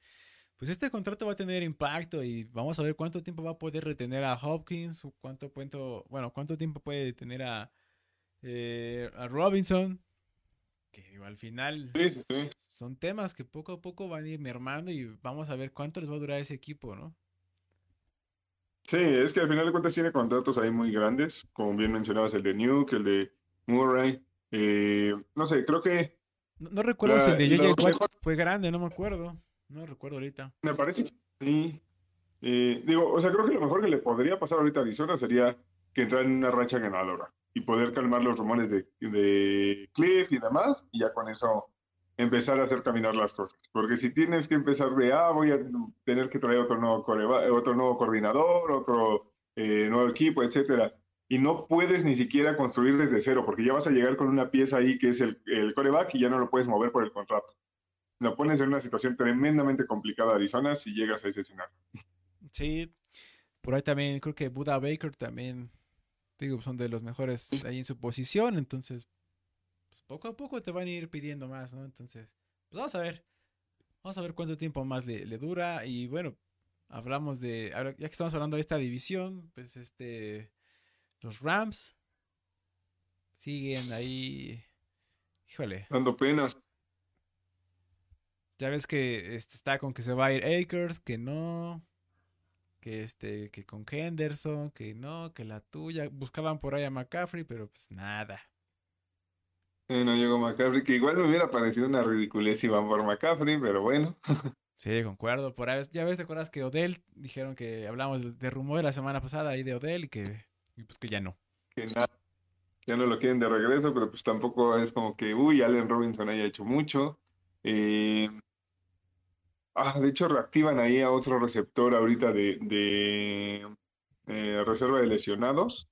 pues este contrato va a tener impacto y vamos a ver cuánto tiempo va a poder retener a Hopkins, cuánto, cuánto bueno, cuánto tiempo puede tener a, eh, a Robinson, que al final Sí, sí, sí. son temas que poco a poco van a ir mermando y vamos a ver cuánto les va a durar ese equipo, ¿no? Sí, es que al final de cuentas tiene contratos ahí muy grandes, como bien mencionabas el de Nuke, el de Murray. eh, no sé, creo que No, no recuerdo La- si el de fue grande, no me acuerdo. No recuerdo ahorita. me parece que sí. Eh, digo, o sea, creo que lo mejor que le podría pasar ahorita a Arizona sería que entrara en una racha ganadora y poder calmar los rumores de, de Cliff y demás, y ya con eso empezar a hacer caminar las cosas. Porque si tienes que empezar de, ah, voy a tener que traer otro nuevo, otro nuevo coordinador, otro eh, nuevo equipo, etcétera, y no puedes ni siquiera construir desde cero, porque ya vas a llegar con una pieza ahí que es el, el coreback y ya no lo puedes mover por el contrato. Lo pones en una situación tremendamente complicada Arizona si llegas a ese escenario. Sí, por ahí también creo que Buda Baker también, digo, son de los mejores ahí en su posición, entonces, pues poco a poco te van a ir pidiendo más, ¿no? Entonces, pues vamos a ver, vamos a ver cuánto tiempo más le, le dura y bueno, hablamos de, ya que estamos hablando de esta división, pues este, los Rams siguen ahí, híjole, Dando pena. ya ves que este, está con que se va a ir Akers, que no, que este, que con Henderson, que no, que la tuya. Buscaban por ahí a McCaffrey, pero pues nada. No llegó McCaffrey, que igual me hubiera parecido una ridiculez si van por McCaffrey, pero bueno. Sí, concuerdo. Por ahí, ya ves, ¿te acuerdas que Odell dijeron que hablamos de, de rumor la semana pasada ahí de Odell y que, y pues que ya no. ya no lo quieren de regreso, pero pues tampoco es como que, uy, Allen Robinson haya hecho mucho. Eh, ah, de hecho, reactivan ahí a otro receptor ahorita de, de eh, reserva de lesionados.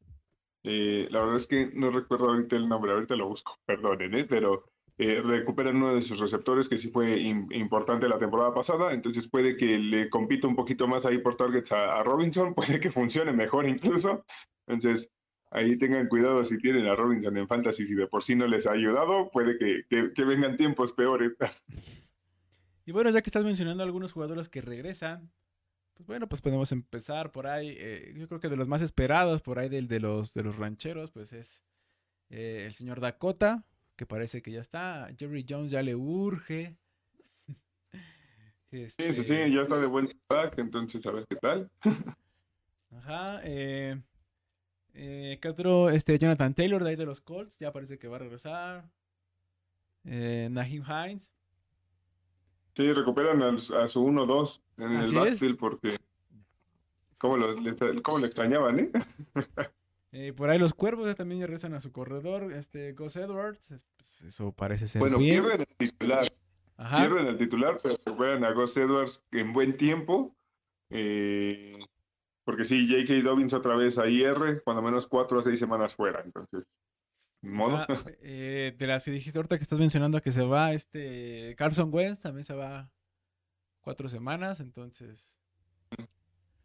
Eh, la verdad es que no recuerdo ahorita el nombre, ahorita lo busco, perdonen, pero recuperan uno de sus receptores que sí fue im- importante la temporada pasada, entonces puede que le compita un poquito más ahí por targets a Robinson, puede que funcione mejor incluso. Entonces, ahí tengan cuidado si tienen a Robinson en Fantasy, si de por sí no les ha ayudado, puede que, que- que vengan tiempos peores. Y bueno, ya que estás mencionando algunos jugadores que regresan, pues bueno, pues podemos empezar por ahí. eh, yo creo que de los más esperados por ahí del de los de los rancheros, pues es eh, el señor Dakota, que parece que ya está. Jerry Jones ya le urge. Sí, sí, sí, Este, ya está de vuelta back, entonces a ver qué tal. Ajá. Eh, eh, ¿qué otro? Este, Jonathan Taylor de ahí de los Colts, ya parece que va a regresar. Eh, Naheem Hines. Sí, recuperan a, su 1-2 en el es. backfield porque cómo lo, le, cómo lo extrañaban, ¿eh? Eh, por ahí los cuervos ya también ya regresan a su corredor. Este, Gus Edwards. pues, eso parece ser Bueno, bien. pierden el titular, Ajá. pierden el titular, pero recuperan a Gus Edwards en buen tiempo. eh, porque sí, J.K. Dobbins otra vez a IR, cuando menos cuatro a seis semanas fuera, entonces, modo. Ajá, eh, de las que dijiste ahorita que estás mencionando que se va este Carson Wentz, también se va cuatro semanas, entonces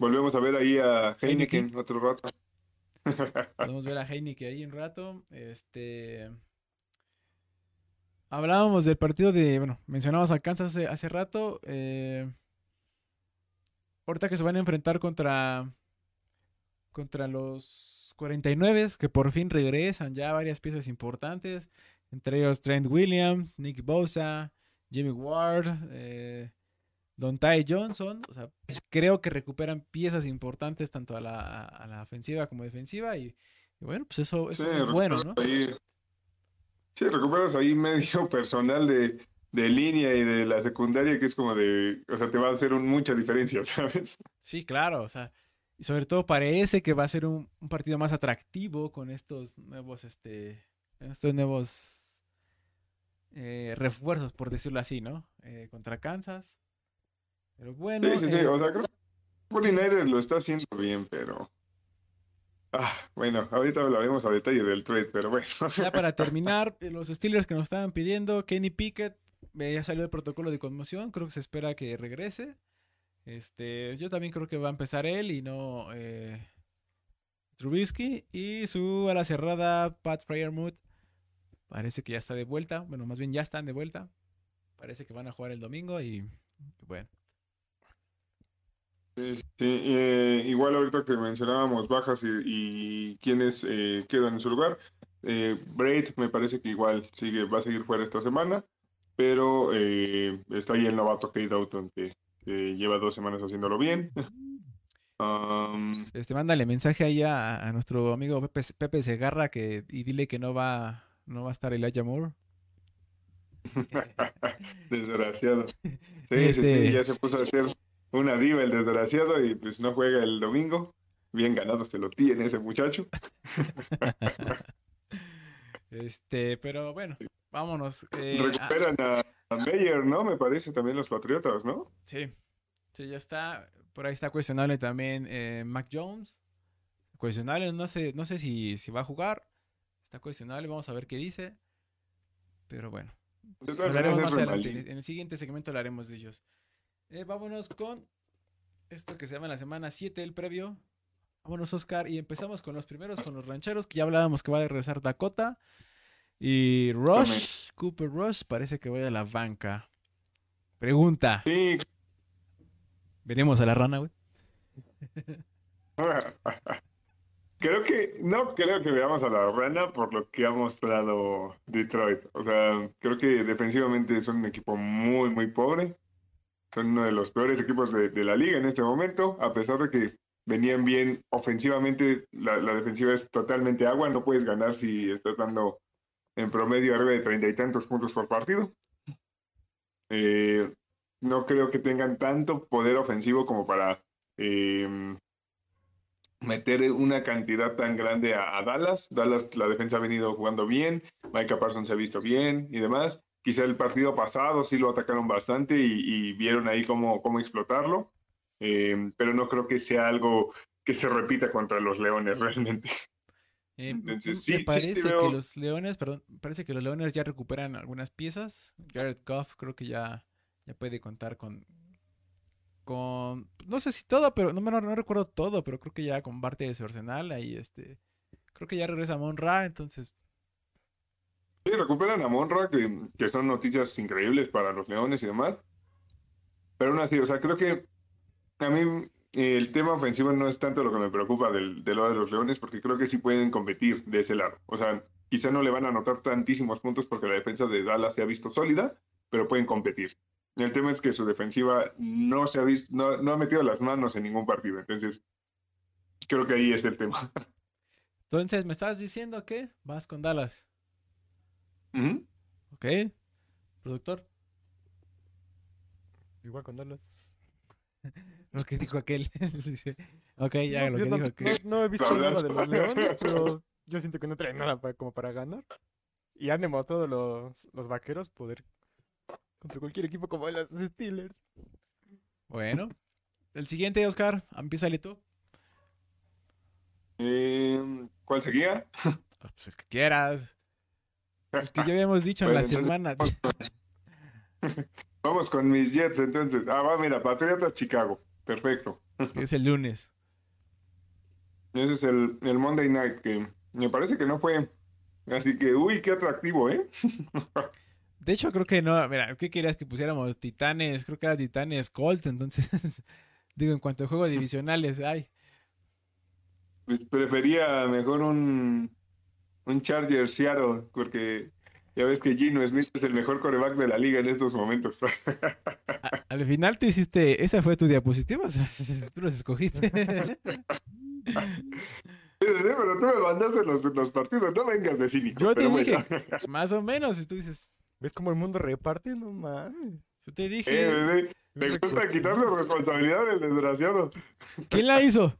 Volvemos a ver ahí a Heineken. Heineken otro rato. podemos ver a Heineken ahí un rato. Este hablábamos del partido de, bueno, mencionamos a Kansas hace, hace rato. eh, ahorita que se van a enfrentar contra contra los 49 que por fin regresan ya varias piezas importantes, entre ellos Trent Williams, Nick Bosa, Jimmy Ward, eh, Dontai Johnson, o sea, creo que recuperan piezas importantes tanto a la, a la ofensiva como defensiva y, y bueno, pues eso, eso Sí, es bueno, ¿no? ahí- sí, recuperas ahí medio personal de, de línea y de la secundaria que es como de, o sea, te va a hacer un- mucha diferencia, ¿sabes? Sí, claro, o sea, y sobre todo parece que va a ser un, un partido más atractivo con estos nuevos, este, estos nuevos eh, refuerzos, por decirlo así, ¿no? Eh, contra Kansas. Pero bueno, Sí, sí, sí, eh, o sea, creo que 49ers lo está haciendo bien, pero... Ah, bueno, ahorita hablaremos a detalle del trade, pero bueno. ya para terminar, los Steelers que nos estaban pidiendo, Kenny Pickett ya salió de protocolo de conmoción, creo que se espera que regrese. Este, yo también creo que va a empezar él y no eh, Trubisky. Y su ala cerrada, Pat Fryermuth, Parece que ya está de vuelta. Bueno, más bien ya están de vuelta. Parece que van a jugar el domingo y bueno. Sí, sí, eh, igual ahorita que mencionábamos bajas y, y quienes eh, quedan en su lugar, Braid me parece que igual sigue, va a seguir fuera esta semana, pero eh, está ahí el novato Kate Doughton que, que lleva dos semanas haciéndolo bien. Um, Este, mándale mensaje ahí a, a nuestro amigo Pepe, Pepe Segarra que, y dile que no va, no va a estar Elijah Moore. desgraciado. Sí, sí, Este- sí, ya se puso a hacer una diva el desgraciado y pues no juega el domingo. Bien ganado se lo tiene ese muchacho. Este, pero bueno, vámonos. eh, Recuperan a, a Meyer, ¿no? Me parece también los Patriotas, ¿no? sí, sí, ya está. Por ahí está cuestionable también eh, Mac Jones. Cuestionable, no sé, no sé si, si va a jugar. Está cuestionable, vamos a ver qué dice. Pero bueno, hablaremos más adelante. En el siguiente segmento hablaremos de ellos. Eh, vámonos con esto que se llama la semana 7, el previo. Vámonos, Oscar. Y empezamos con los primeros, con los rancheros, que ya hablábamos que va a regresar Dakota. Y Rush, Cooper Rush, parece que va a la banca. Pregunta. Sí, Venimos a la rana, güey. Creo que, no creo que veamos a la rana por lo que ha mostrado Detroit. O sea, creo que defensivamente son un equipo muy, muy pobre. Son uno de los peores equipos de, de la liga en este momento, a pesar de que venían bien ofensivamente, la, la defensiva es totalmente agua, no puedes ganar si estás dando en promedio arriba de treinta y tantos puntos por partido. Eh, no creo que tengan tanto poder ofensivo como para eh, meter una cantidad tan grande a, Dallas. Dallas, la defensa ha venido jugando bien, Micah Parsons se ha visto bien y demás. Quizá el partido pasado sí lo atacaron bastante y, vieron ahí cómo, cómo explotarlo, eh, pero no creo que sea algo que se repita contra los Leones realmente. Eh, Entonces, me sí, sí parece veo- que los Leones, perdón, parece que los Leones ya recuperan algunas piezas. Jared Goff creo que ya, ya puede contar con, con, no sé si todo, pero no, me- no, no recuerdo todo, pero creo que ya con parte de su arsenal ahí, este, creo que ya regresa Monra, entonces, Sí, recuperan a Monra, que, que son noticias increíbles para los Leones y demás. Pero aún así, o sea, creo que a mí eh, el tema ofensivo no es tanto lo que me preocupa del, del lado de los Leones, porque creo que sí pueden competir de ese lado. O sea, quizá no le van a anotar tantísimos puntos porque la defensa de Dallas se ha visto sólida, pero pueden competir. El tema es que su defensiva no se ha visto, no, no ha metido las manos en ningún partido. Entonces, creo que ahí es el tema. entonces me estabas diciendo que vas con Dallas. ¿ok? Productor, Igual con Dallas. lo que dijo aquel, Dice, ok, ya No, lo que no, dijo aquel. no- no he visto nada de los Leones, pero yo siento que no traen nada para, como para ganar. Y han demostrado los, los vaqueros poder contra cualquier equipo como los Steelers. Bueno, el siguiente, Oscar, empiézale tú. Eh, ¿Cuál seguía? Ah, Pues el que quieras. El que ya habíamos dicho en la Bueno, semana. Vamos con mis Jets entonces. Ah, va, mira, Patriotas Chicago. Perfecto. es el lunes. Ese es el, el Monday Night que me parece que no fue. Así que, uy, qué atractivo, ¿eh? De hecho, creo que no. Mira, ¿qué querías que pusiéramos? Titanes, creo que era Titanes Colts. Entonces, digo, en cuanto a juegos divisionales, ay. Pues prefería mejor un, un Charger Seattle, porque ya ves que Gino Smith es el mejor coreback de la liga en estos momentos. a- al final tú hiciste. Esa fue tu diapositiva. tú los escogiste. Sí, pero tú me mandaste los, los partidos, no vengas de cínico. Yo te dije, bueno. más o menos. Y tú dices, ¿Ves cómo el mundo reparte? No mames. yo te Eh, dije, bebé, te Es gusta quitarle responsabilidad del desgraciado. ¿quién la hizo?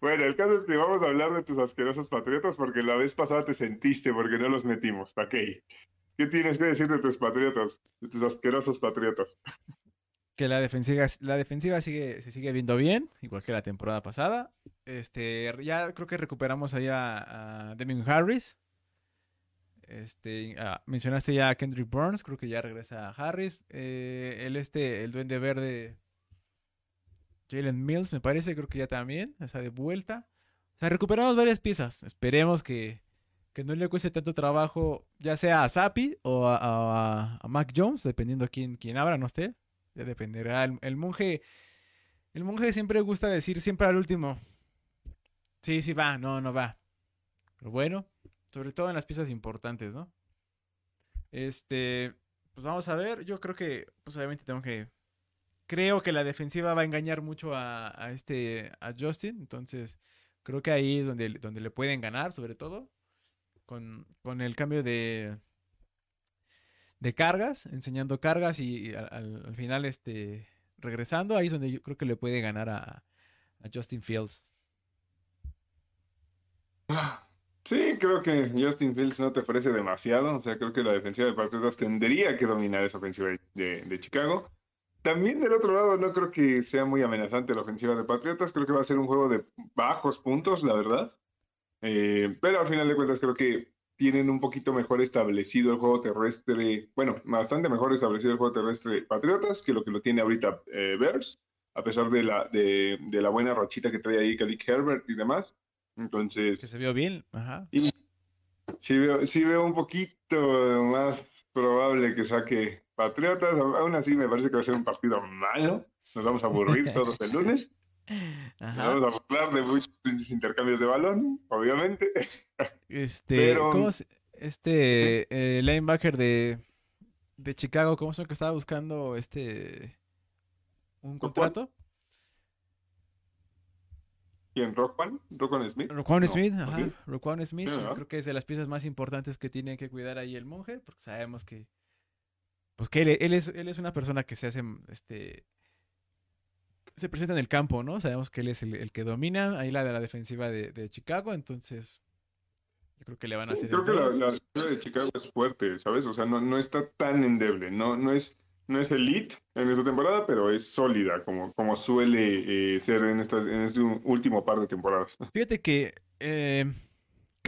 Bueno, el caso es que vamos a hablar de tus asquerosos patriotas porque la vez pasada te sentiste porque no los metimos. Ok. ¿Qué tienes que decir de tus patriotas? De tus asquerosos patriotas. Que la defensiva, la defensiva sigue, se sigue viendo bien, igual que la temporada pasada. Este, ya creo que recuperamos ahí a, Demian Harris. Este, mencionaste ya a Kendrick Burns, creo que ya regresa a Harris. Eh, el este, el duende verde, Jalen Mills, me parece, creo que ya también, está de vuelta. O sea, recuperamos varias piezas. Esperemos que, que no le cueste tanto trabajo, ya sea a Zappi o a, a- Mac Jones, dependiendo quién, quién abra, no sé. Ya dependerá. El, el monje. El monje siempre gusta decir siempre al último. Sí, sí va, no, no va. Pero bueno, sobre todo en las piezas importantes, ¿no? Este, pues vamos a ver. Yo creo que, pues obviamente tengo que. Creo que la defensiva va a engañar mucho a, este, a Justin. Entonces, creo que ahí es donde, donde le pueden ganar, sobre todo. Con, con el cambio de, de cargas, enseñando cargas y, al, al- al final, este, regresando. Ahí es donde yo creo que le puede ganar a, Justin Fields. Sí, creo que Justin Fields no te ofrece demasiado. O sea, creo que la defensiva de Patriotas tendría que dominar esa ofensiva de- de Chicago. También del otro lado, no creo que sea muy amenazante la ofensiva de Patriotas. Creo que va a ser un juego de bajos puntos, la verdad. Eh, pero al final de cuentas, creo que tienen un poquito mejor establecido el juego terrestre. Bueno, bastante mejor establecido el juego terrestre Patriotas que lo que lo tiene ahorita eh, Bears, a pesar de la, de, de la buena rachita que trae ahí Khalil Herbert y demás. Entonces. Que se vio bien. Ajá. Sí veo, sí veo un poquito más probable que saque Patriotas. Aún así me parece que va a ser un partido malo. Nos vamos a aburrir todos el lunes. Nos vamos a hablar de muchos intercambios de balón, obviamente. Este, Pero- ¿cómo se- este eh, linebacker de, de Chicago, ¿cómo es que estaba buscando este un contrato? ¿Quién? ¿Rockman? ¿Rockman Smith? Roquan No, Smith, ¿o ajá, sí? Roquan Smith, creo que es de las piezas más importantes que tiene que cuidar ahí el monje, porque sabemos que pues que él, él es, él es una persona que se hace este se presenta en el campo, ¿no? Sabemos que él es el, el que domina ahí la de la defensiva de, de Chicago, entonces yo creo que le van a hacer Creo que la, la defensiva de Chicago es fuerte, ¿sabes? O sea, no, no está tan endeble. No, no es, no es elite en esta temporada, pero es sólida, como, como suele eh, ser en, estas, en este último par de temporadas. Fíjate que eh,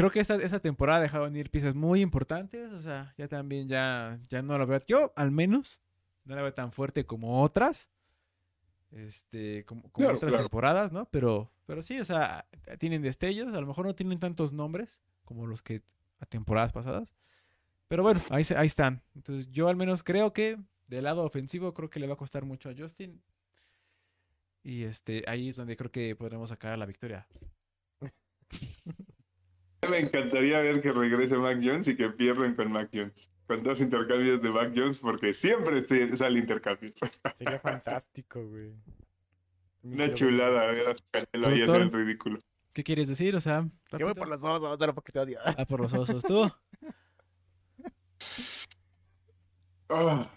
creo que esta, esta temporada dejaron ir piezas muy importantes. O sea, ya también ya, ya no la veo. Yo, al menos, no la veo tan fuerte como otras. Este, como, como Claro, otras claro. temporadas, ¿no? Pero, pero sí, o sea, tienen destellos. A lo mejor no tienen tantos nombres como los que a temporadas pasadas. Pero bueno, ahí, ahí están. Entonces, yo al menos creo que del lado ofensivo, creo que le va a costar mucho a Justin. Y este, ahí es donde creo que podremos sacar la victoria. Me encantaría ver que regrese Mac Jones y que pierdan con Mac Jones. Con dos intercambios de Mac Jones, porque siempre sale intercambios. Sería fantástico, güey. Una chulada ver a su Canelo ahí hacer el ridículo. ¿Qué quieres decir? O sea. Yo voy por los dos, no, no, porque te odio. Ah, por los osos. ¿Tú? Ah.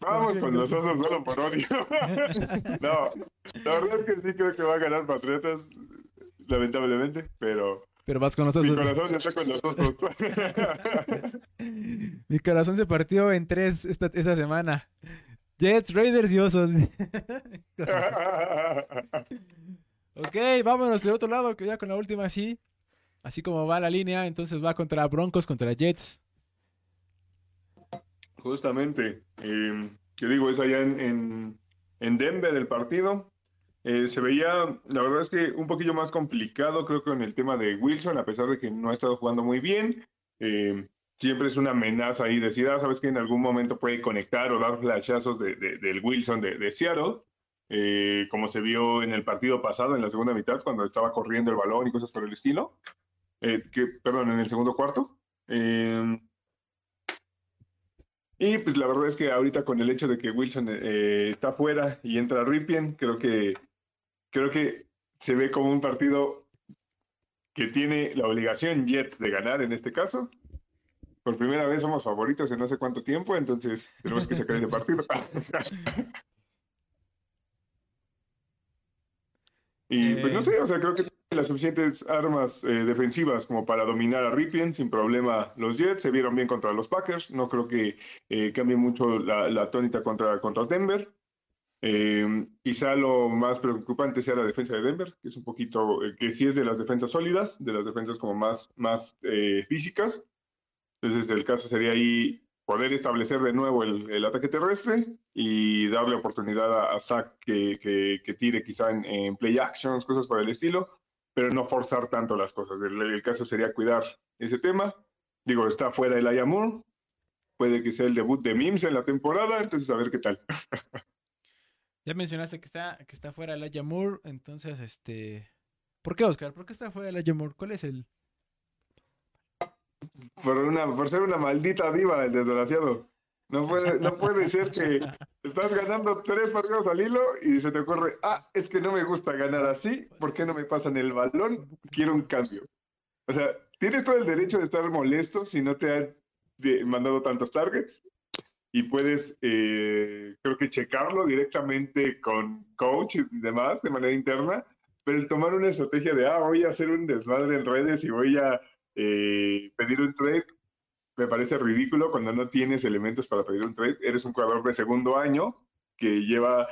Vamos con los osos solo por odio. no, la verdad es que sí creo que va a ganar Patriotas, lamentablemente, pero Pero vas con los mi corazón ya está con los osos. Mi corazón se partió en tres esta, esta semana. Jets, Raiders y osos. ok, vámonos de otro lado, que ya con la última así. Así como va la línea, entonces va contra Broncos, contra Jets. Justamente, eh, que digo, es allá en, en, en Denver el partido. Eh, se veía, la verdad es que un poquillo más complicado, creo que en el tema de Wilson, a pesar de que no ha estado jugando muy bien. Eh, siempre es una amenaza ahí decir, ah, sabes que en algún momento puede conectar o dar flashazos de, de- del Wilson de, de Seattle, eh, como se vio en el partido pasado, en la segunda mitad, cuando estaba corriendo el balón y cosas por el estilo. Perdón, en el segundo cuarto. Eh, y pues la verdad es que ahorita con el hecho de que Wilson está fuera y entra Ripien, creo que creo que se ve como un partido que tiene la obligación Jets de ganar en este caso. Por primera vez somos favoritos en no sé cuánto tiempo, entonces tenemos que sacar ese partido. y pues no sé, o sea, creo que las suficientes armas eh, defensivas como para dominar a Ripien sin problema los Jets. Se vieron bien contra los Packers. No creo que eh, cambie mucho la, la tónica contra, contra Denver. Eh, quizá lo más preocupante sea la defensa de Denver, que es un poquito, eh, que sí es de las defensas sólidas, de las defensas como más, más eh, físicas. Entonces, el caso sería ahí poder establecer de nuevo el, el ataque terrestre y darle oportunidad a, a Zach que, que, que tire quizá en, en play actions, cosas por el estilo. pero no forzar tanto las cosas. El, el caso sería cuidar ese tema. Digo, está fuera el Ayamur, puede que sea el debut de Mims en la temporada, entonces a ver qué tal. Ya mencionaste que está, que está fuera el Ayamur, entonces, este... ¿Por qué, Oscar? ¿Por qué está fuera el Ayamur? ¿Cuál es el...? Por, una, por ser una maldita diva, el desgraciado. No puede, no puede ser que estás ganando tres partidos al hilo y se te ocurre, ah, es que no me gusta ganar así, ¿por qué no me pasan el balón? Quiero un cambio. O sea, tienes todo el derecho de estar molesto si no te han de- mandado tantos targets y puedes, eh, creo que checarlo directamente con coach y demás de manera interna, pero el tomar una estrategia de, ah, voy a hacer un desmadre en redes y voy a eh, pedir un trade, me parece ridículo cuando no tienes elementos para pedir un trade. Eres un jugador de segundo año que lleva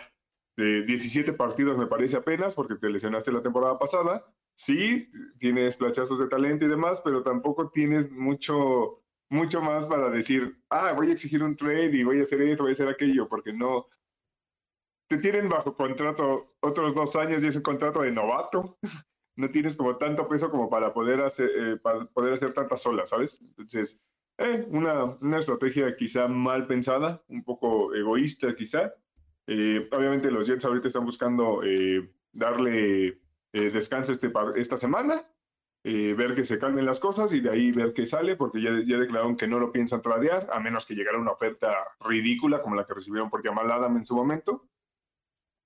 eh, 17 partidos, me parece apenas, porque te lesionaste la temporada pasada. Sí, tienes flachazos de talento y demás, pero tampoco tienes mucho, mucho más para decir, ah, voy a exigir un trade y voy a hacer esto, voy a hacer aquello, porque no. Te tienen bajo contrato otros dos años y es un contrato de novato. No tienes como tanto peso como para poder hacer, eh, para poder hacer tantas olas, ¿sabes? Entonces, eh, una, una estrategia quizá mal pensada, un poco egoísta quizá. Eh, obviamente los Jets ahorita están buscando eh, darle descanso este esta semana, eh, ver que se calmen las cosas y de ahí ver qué sale, porque ya, ya declararon que no lo piensan tradear, a menos que llegara una oferta ridícula como la que recibieron por Jamal Adam en su momento.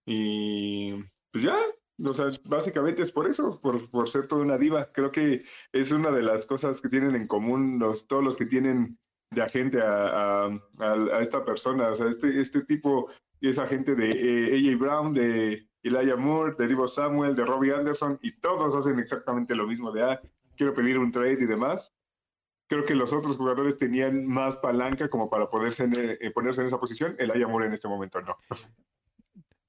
Y pues ya, o sea, básicamente es por eso, por, por ser toda una diva. Creo que es una de las cosas que tienen en común los, todos los que tienen de agente a, a- esta persona. O sea, este, este tipo es agente de eh, AJ Brown, de Elijah Moore, de Divo Samuel, de Robbie Anderson, y todos hacen exactamente lo mismo de, ah, quiero pedir un trade y demás. Creo que los otros jugadores tenían más palanca como para poderse en, eh, ponerse en esa posición. Elijah Moore en este momento no.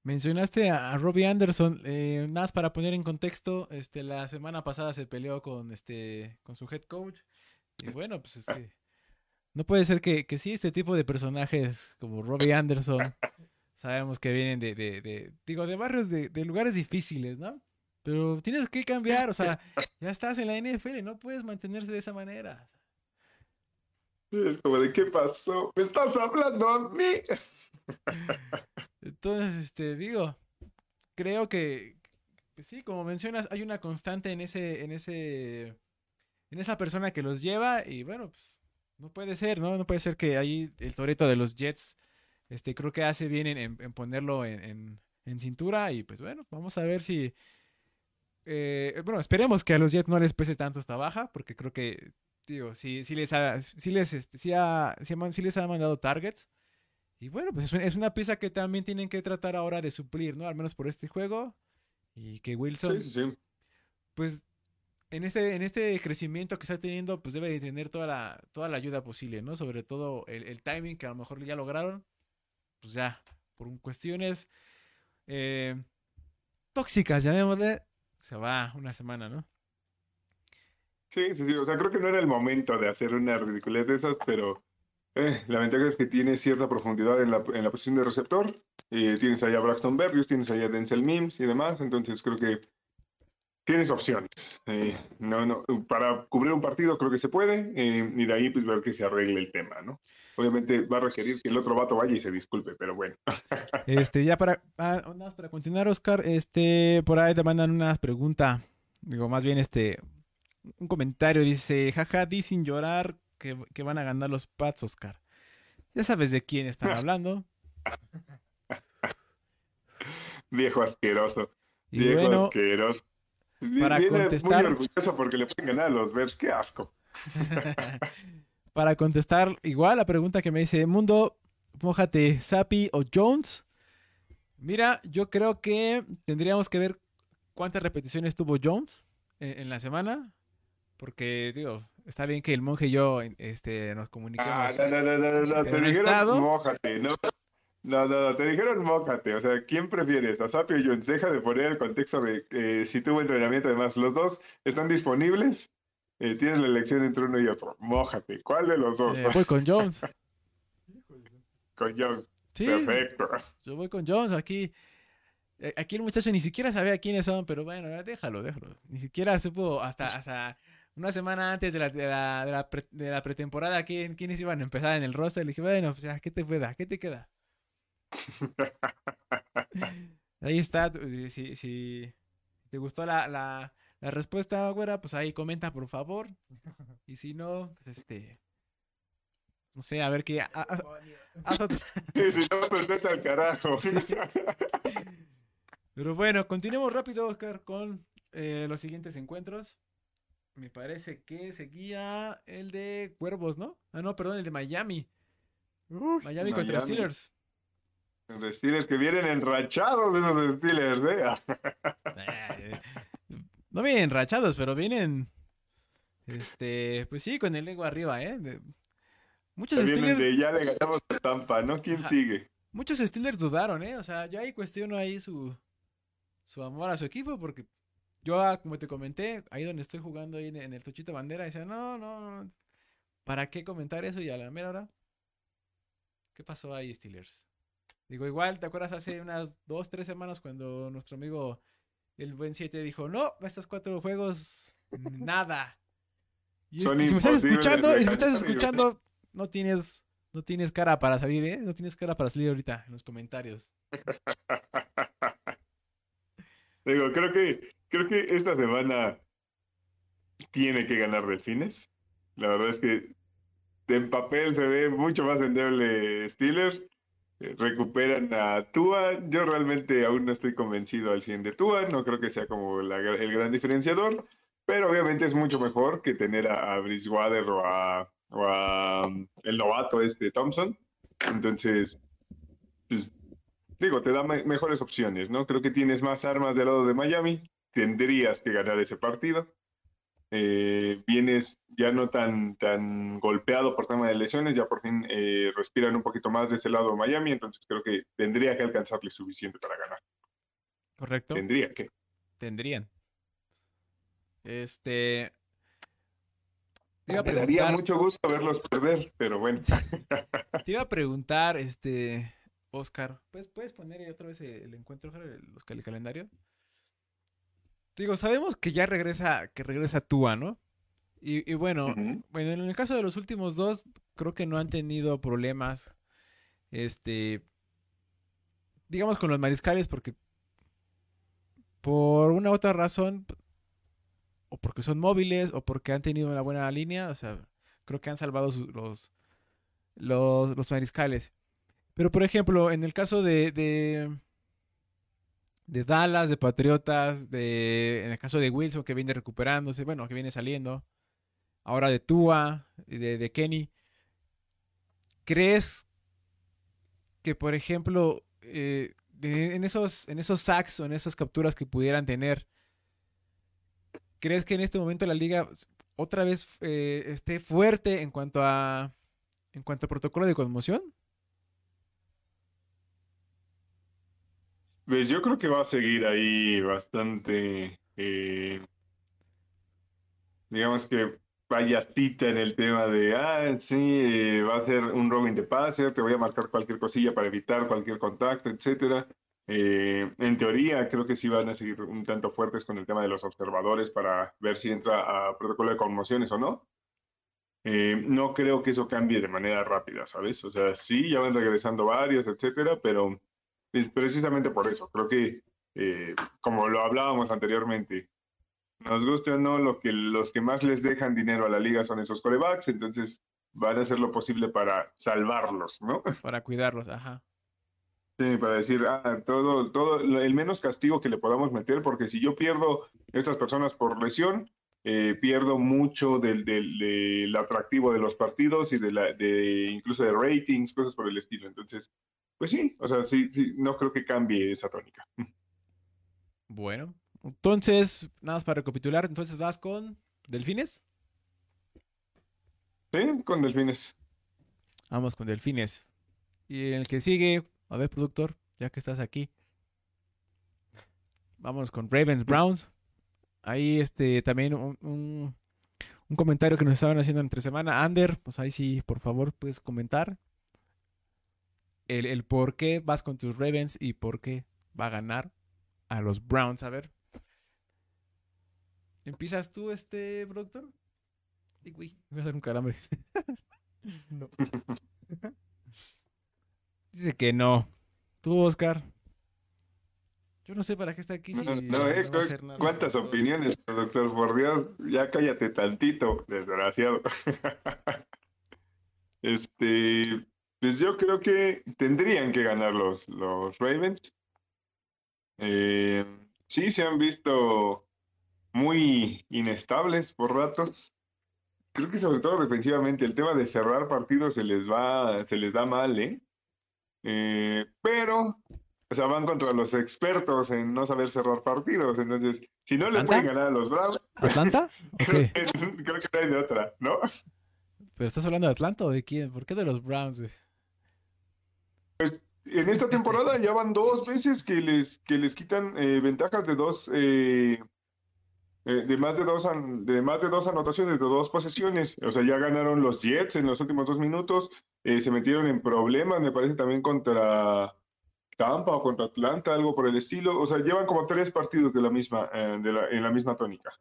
Mencionaste a Robbie Anderson, eh, nada más para poner en contexto, este, la semana pasada se peleó con, este, con su head coach, y bueno, pues es que no puede ser que, que sí, este tipo de personajes como Robbie Anderson, sabemos que vienen de, de, de- digo, de barrios, de, de lugares difíciles, ¿no? Pero tienes que cambiar, o sea, ya estás en la NFL, no puedes mantenerse de esa manera. Es como de, ¿qué pasó? ¿Me estás hablando a mí? Entonces, este, digo, creo que, pues sí, como mencionas, hay una constante en ese, en ese, en esa persona que los lleva y bueno, pues no puede ser, ¿no? No puede ser que ahí el Toreto de los Jets, este, creo que hace bien en, en- en ponerlo en, cintura y pues bueno, vamos a ver si, eh, bueno, esperemos que a los Jets no les pese tanto esta baja, porque creo que, digo, sí, sí les ha, sí les, este, ha- ha man- sí les ha mandado targets. Y bueno, pues es una, es una pieza que también tienen que tratar ahora de suplir, ¿no? Al menos por este juego. Y que Wilson, Sí, sí, sí. pues, en este, en este crecimiento que está teniendo, pues debe de tener toda la, toda la ayuda posible, ¿no? Sobre todo el, el timing que a lo mejor ya lograron. Pues ya, por cuestiones eh, tóxicas, llamémosle, se va una semana, ¿no? Sí, sí, sí. O sea, creo que no era el momento de hacer una ridiculez de esas, pero eh, la ventaja es que tiene cierta profundidad en la, en la posición de receptor. Eh, tienes allá Braxton Berrios, tienes allá Denzel Mims y demás, entonces creo que tienes opciones. Eh, no, no, para cubrir un partido creo que se puede, eh, y de ahí pues ver que se arregle el tema, ¿no? Obviamente va a requerir que el otro vato vaya y se disculpe, pero bueno. Este, ya para, ah, para continuar, Oscar, este, por ahí te mandan una pregunta, digo, más bien este, un comentario, dice, jaja, di sin llorar que, que van a ganar los Pats, Oscar. Ya sabes de quién están hablando. Viejo asqueroso. Y viejo bueno, asqueroso. Para Viene contestar- muy orgulloso porque le pueden ganar a los Bears, qué asco. para contestar igual la pregunta que me dice, Mundo, mójate, Sapi o Jones. Mira, yo creo que tendríamos que ver cuántas repeticiones tuvo Jones en, en la semana. Porque, digo, está bien que el monje y yo este, nos comuniquemos. Ah, no, no, no, no, no, te dijeron mójate, no. No, no, no, te dijeron mójate, o sea, ¿quién prefieres? ¿A Sapio y Jones? Deja de poner el contexto de eh, si tuvo entrenamiento, además, los dos están disponibles, eh, tienes la elección entre uno y otro, mójate, ¿cuál de los dos? Eh, voy con Jones. Con Jones, Sí, perfecto. yo voy con Jones aquí. Eh, Aquí el muchacho ni siquiera sabía quiénes son, pero bueno, déjalo, déjalo. Ni siquiera supo hasta, hasta una semana antes de la, de la, de la, pre- de la pretemporada quién, quiénes iban a empezar en el roster. Le dije, bueno, pues ya, ¿qué te queda? ¿Qué te queda? Ahí está. eh, Si, si te gustó la, la, la respuesta, güera, pues ahí comenta, por favor. Y si no, pues este. No sé, a ver qué. haz otra- si no, pues vete al carajo. Sí. Pero bueno, continuemos rápido, Oscar, con eh, los siguientes encuentros. Me parece que seguía el de Cuervos, ¿no? Ah, no, perdón, el de Miami. Uf, Miami contra Miami. Steelers. Los Steelers que vienen enrachados esos Steelers, ¿eh? No vienen enrachados, pero vienen. Este, pues sí, con el ego arriba, ¿eh? De- muchos Steelers, de ya le ganamos a Tampa, ¿no? ¿Quién Ajá. sigue? muchos Steelers dudaron, ¿eh? O sea, yo ahí cuestiono ahí su, su amor a su equipo, porque yo, ah, como te comenté, ahí donde estoy jugando ahí en, en el Tochito Bandera, decía, no, no, no, ¿para qué comentar eso? Y a la mera hora, ¿qué pasó ahí, Steelers? Digo, igual, ¿te acuerdas hace unas dos, tres semanas cuando nuestro amigo el buen 7 dijo, no, estos cuatro juegos, nada. Y este, si me estás escuchando, si me estás escuchando, no tienes, no tienes cara para salir, ¿eh? No tienes cara para salir ahorita en los comentarios. Digo, creo que, creo que esta semana tiene que ganar Delfines. La verdad es que en papel se ve mucho más endeble Steelers. Eh, Recuperan a Tua. Yo realmente aún no estoy convencido al 100 de Tua. No creo que sea como el gran diferenciador. Pero obviamente es mucho mejor que tener a, a Bridgewater o a, um, el novato este Thompson. Entonces, pues, digo, te da me- mejores opciones, ¿no? Creo que tienes más armas del lado de Miami, tendrías que ganar ese partido. Eh, vienes ya no tan, tan golpeado por tema de lesiones, ya por fin eh, respiran un poquito más de ese lado de Miami, entonces creo que tendría que alcanzarle suficiente para ganar. ¿Correcto? Tendría que. Tendrían. Este. Te iba a Me daría preguntar, mucho gusto verlos perder, pero bueno. te iba a preguntar, este, Oscar, ¿puedes, puedes poner otra vez el, el encuentro, el, los- el calendario? Digo, sabemos que ya regresa, que regresa Tua, ¿no? Y, y bueno, bueno, en el caso de los últimos dos, creo que no han tenido problemas, este, digamos con los mariscales, porque por una u otra razón, o porque son móviles, o porque han tenido una buena línea, o sea, creo que han salvado sus- los, los, los mariscales. Pero, por ejemplo, en el caso de, de, de Dallas, de Patriotas, de, en el caso de Wilson, que viene recuperándose, bueno, que viene saliendo, ahora de Tua, de, de Kenny, ¿crees que, por ejemplo, eh, en, esos, en esos sacks o en esas capturas que pudieran tener, ¿crees que en este momento la liga otra vez eh, esté fuerte en cuanto a en cuanto a protocolo de conmoción? Pues yo creo que va a seguir ahí bastante, eh, digamos que payasita en el tema de, ah, sí, eh, va a ser un Robin de pase, te voy a marcar cualquier cosilla para evitar cualquier contacto, etcétera. Eh, en teoría, creo que sí van a seguir un tanto fuertes con el tema de los observadores para ver si entra a protocolo de conmociones o no. Eh, no creo que eso cambie de manera rápida, ¿sabes? O sea, sí, ya van regresando varios, etcétera, pero precisamente por eso. Creo que, eh, como lo hablábamos anteriormente, nos guste o no, lo que, los que más les dejan dinero a la liga son esos corebacks, entonces van a hacer lo posible para salvarlos, ¿no? Para cuidarlos, ajá. Sí, para decir, ah, todo, todo, el menos castigo que le podamos meter, porque si yo pierdo estas personas por lesión, eh, pierdo mucho del, del, del atractivo de los partidos y de la, de incluso de ratings, cosas por el estilo. Entonces, pues sí, o sea, sí, sí, no creo que cambie esa tónica. Bueno, entonces, nada más para recapitular, entonces vas con Delfines. Sí, con Delfines. Vamos con Delfines. Y el que sigue, a ver, productor, ya que estás aquí. Vamos con Ravens Browns. Ahí este también un, un- un comentario que nos estaban haciendo entre semana. Ander, pues ahí sí, por favor, puedes comentar. El, el por qué vas con tus Ravens y por qué va a ganar a los Browns. A ver. ¿Empiezas tú, este, productor? Güey, voy a hacer un calambre. No. Dice que no. Tú, Oscar. Yo no sé para qué está aquí si No, no, no eh, hacer nada. ¿Cuántas opiniones, doctor? Por Dios, ya cállate tantito, desgraciado. Este, pues yo creo que tendrían que ganar los, los Ravens. Eh, sí, se han visto muy inestables por ratos. Creo que sobre todo defensivamente el tema de cerrar partidos se les va, se les da mal, ¿eh? Eh, pero, o sea, van contra los expertos en no saber cerrar partidos. Entonces, si no le pueden ganar a los Browns, ¿Atlanta? creo, que, creo que no hay de otra, ¿no? ¿Pero estás hablando de Atlanta o de quién? ¿Por qué de los Browns, güey? En esta temporada ya van dos veces que les, que les quitan eh, ventajas de dos, eh, eh, de más de dos, an- de más de dos anotaciones, de dos posesiones. O sea, ya ganaron los Jets en los últimos dos minutos, eh, se metieron en problemas, me parece también contra Tampa o contra Atlanta, algo por el estilo. O sea, llevan como tres partidos de la misma, eh, de la, en la misma tónica.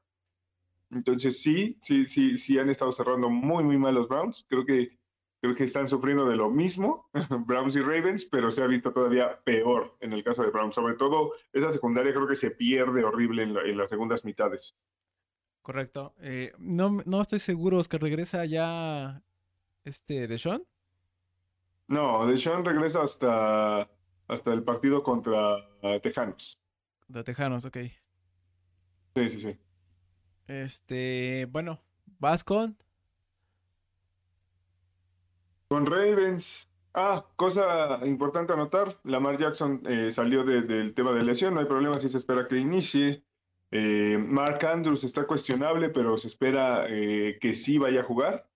Entonces sí, sí, sí, sí han estado cerrando muy, muy mal los Browns. Creo que creo que están sufriendo de lo mismo, Browns y Ravens, pero se ha visto todavía peor en el caso de Browns. Sobre todo, esa secundaria creo que se pierde horrible en, la- en las segundas mitades. Correcto. Eh, no, no estoy seguro, Oscar. ¿Regresa ya este Deshaun? No, Deshaun regresa hasta, hasta el partido contra uh, Tejanos. De Tejanos, ok. Sí, sí, sí. Este, bueno, vas con. Con Ravens. Ah, cosa importante a notar, Lamar Jackson eh, salió de- del tema de lesión, no hay problema si se espera que inicie. Eh, Mark Andrews está cuestionable, pero se espera eh, que sí vaya a jugar.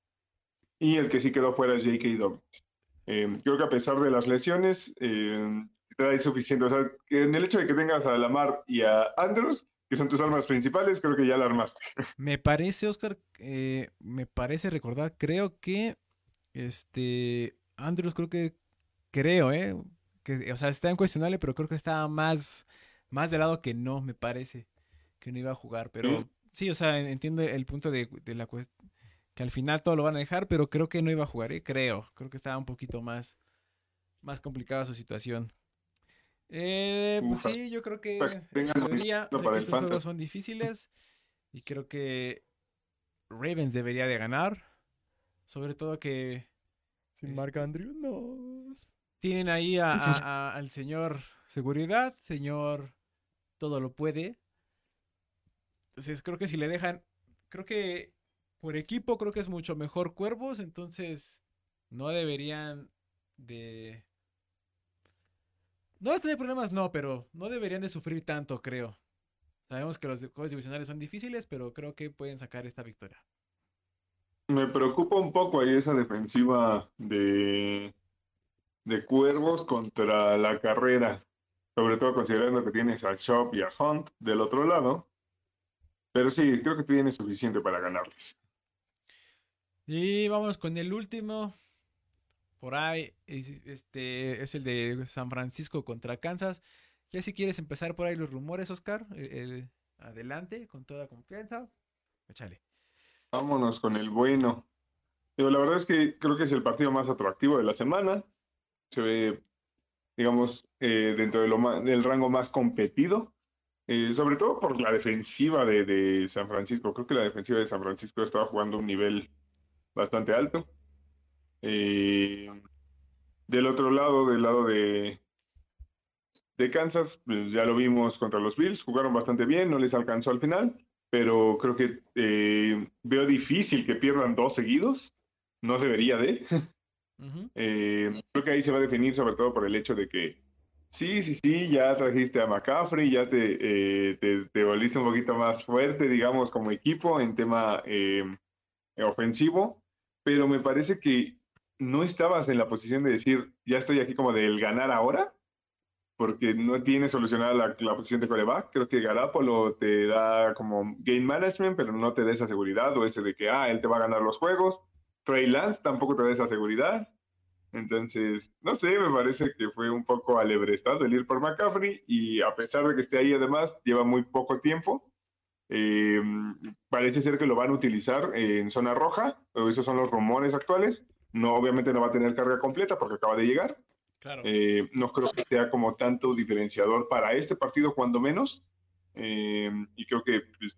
Y el que sí quedó fuera es J.K. Dobbins. Eh, creo que a pesar de las lesiones, eh, trae suficiente. O sea, que en el hecho de que tengas a Lamar y a Andrews, que son tus armas principales, creo que ya la armaste. Me parece, Oscar, eh, me parece recordar, creo que este Andrews, creo que, creo, ¿eh? Que, o sea, está incuestionable, pero creo que está más, más de lado que no, me parece, que no iba a jugar. Pero Sí. sí, o sea, en- entiendo el punto de, de la cuestión, que al final todo lo van a dejar, pero creo que no iba a jugar, ¿eh? Creo, creo que estaba un poquito más, más complicada su situación. Eh, pues Ufa. sí, yo creo que Pues, lo sé que estos juegos son difíciles y creo que Ravens debería de ganar, sobre todo que Sin Este- Mark Andrews, no. tienen ahí a- a- a- al señor seguridad, señor todo lo puede. Entonces creo que si le dejan, creo que por equipo creo que es mucho mejor Cuervos, entonces no deberían de... No tener problemas, no, pero no deberían de sufrir tanto, creo. Sabemos que los juegos divisionales son difíciles, pero creo que pueden sacar esta victoria. Me preocupa un poco ahí esa defensiva de, de Cuervos contra la carrera, sobre todo considerando que tienes a Shop y a Hunt del otro lado. Pero sí, creo que tiene suficiente para ganarles. Y vámonos con el último. Por ahí es, este, es el de San Francisco contra Kansas. Ya si quieres empezar por ahí los rumores, Oscar, el- el- adelante, con toda confianza. Vámonos con el bueno. Digo, la verdad es que creo que es el partido más atractivo de la semana. Se ve, digamos, eh, dentro del rango más competido. Eh, sobre todo por la defensiva de, de San Francisco. Creo que la defensiva de San Francisco estaba jugando un nivel bastante alto. Eh, del otro lado, del lado de, de Kansas, pues ya lo vimos contra los Bills, jugaron bastante bien, no les alcanzó al final, pero creo que eh, veo difícil que pierdan dos seguidos, no debería de. Ujú. Eh, creo que ahí se va a definir sobre todo por el hecho de que sí, sí, sí, ya trajiste a McCaffrey, ya te, eh, te, te volviste un poquito más fuerte, digamos, como equipo en tema ofensivo, pero me parece que no estabas en la posición de decir, ya estoy aquí como del ganar ahora, porque no tiene solucionada la, la posición de coreback. Creo que Garapolo te da como game management, pero no te da esa seguridad o ese de que, ah, él te va a ganar los juegos. Trey Lance tampoco te da esa seguridad. Entonces, no sé, me parece que fue un poco alebrestado el ir por McCaffrey y a pesar de que esté ahí además, lleva muy poco tiempo. Eh, parece ser que lo van a utilizar en zona roja, esos son los rumores actuales. No, obviamente no va a tener carga completa porque acaba de llegar. Claro. Eh, no creo que sea como tanto diferenciador para este partido, cuando menos. Eh, y creo que, pues,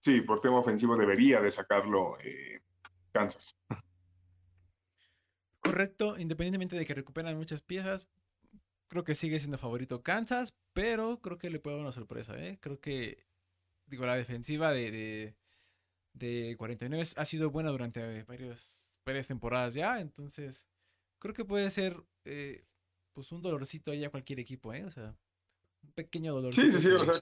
sí, por tema ofensivo debería de sacarlo Kansas. Correcto, independientemente de que recuperan muchas piezas, creo que sigue siendo favorito Kansas, pero creo que le puede dar una sorpresa. Creo que, digo, la defensiva de, de, de 49 ha sido buena durante varios, varias temporadas ya, entonces creo que puede ser eh, pues un dolorcito ahí a cualquier equipo, ¿eh? O sea, un pequeño dolorcito. Sí, sí, sí, que, o sea,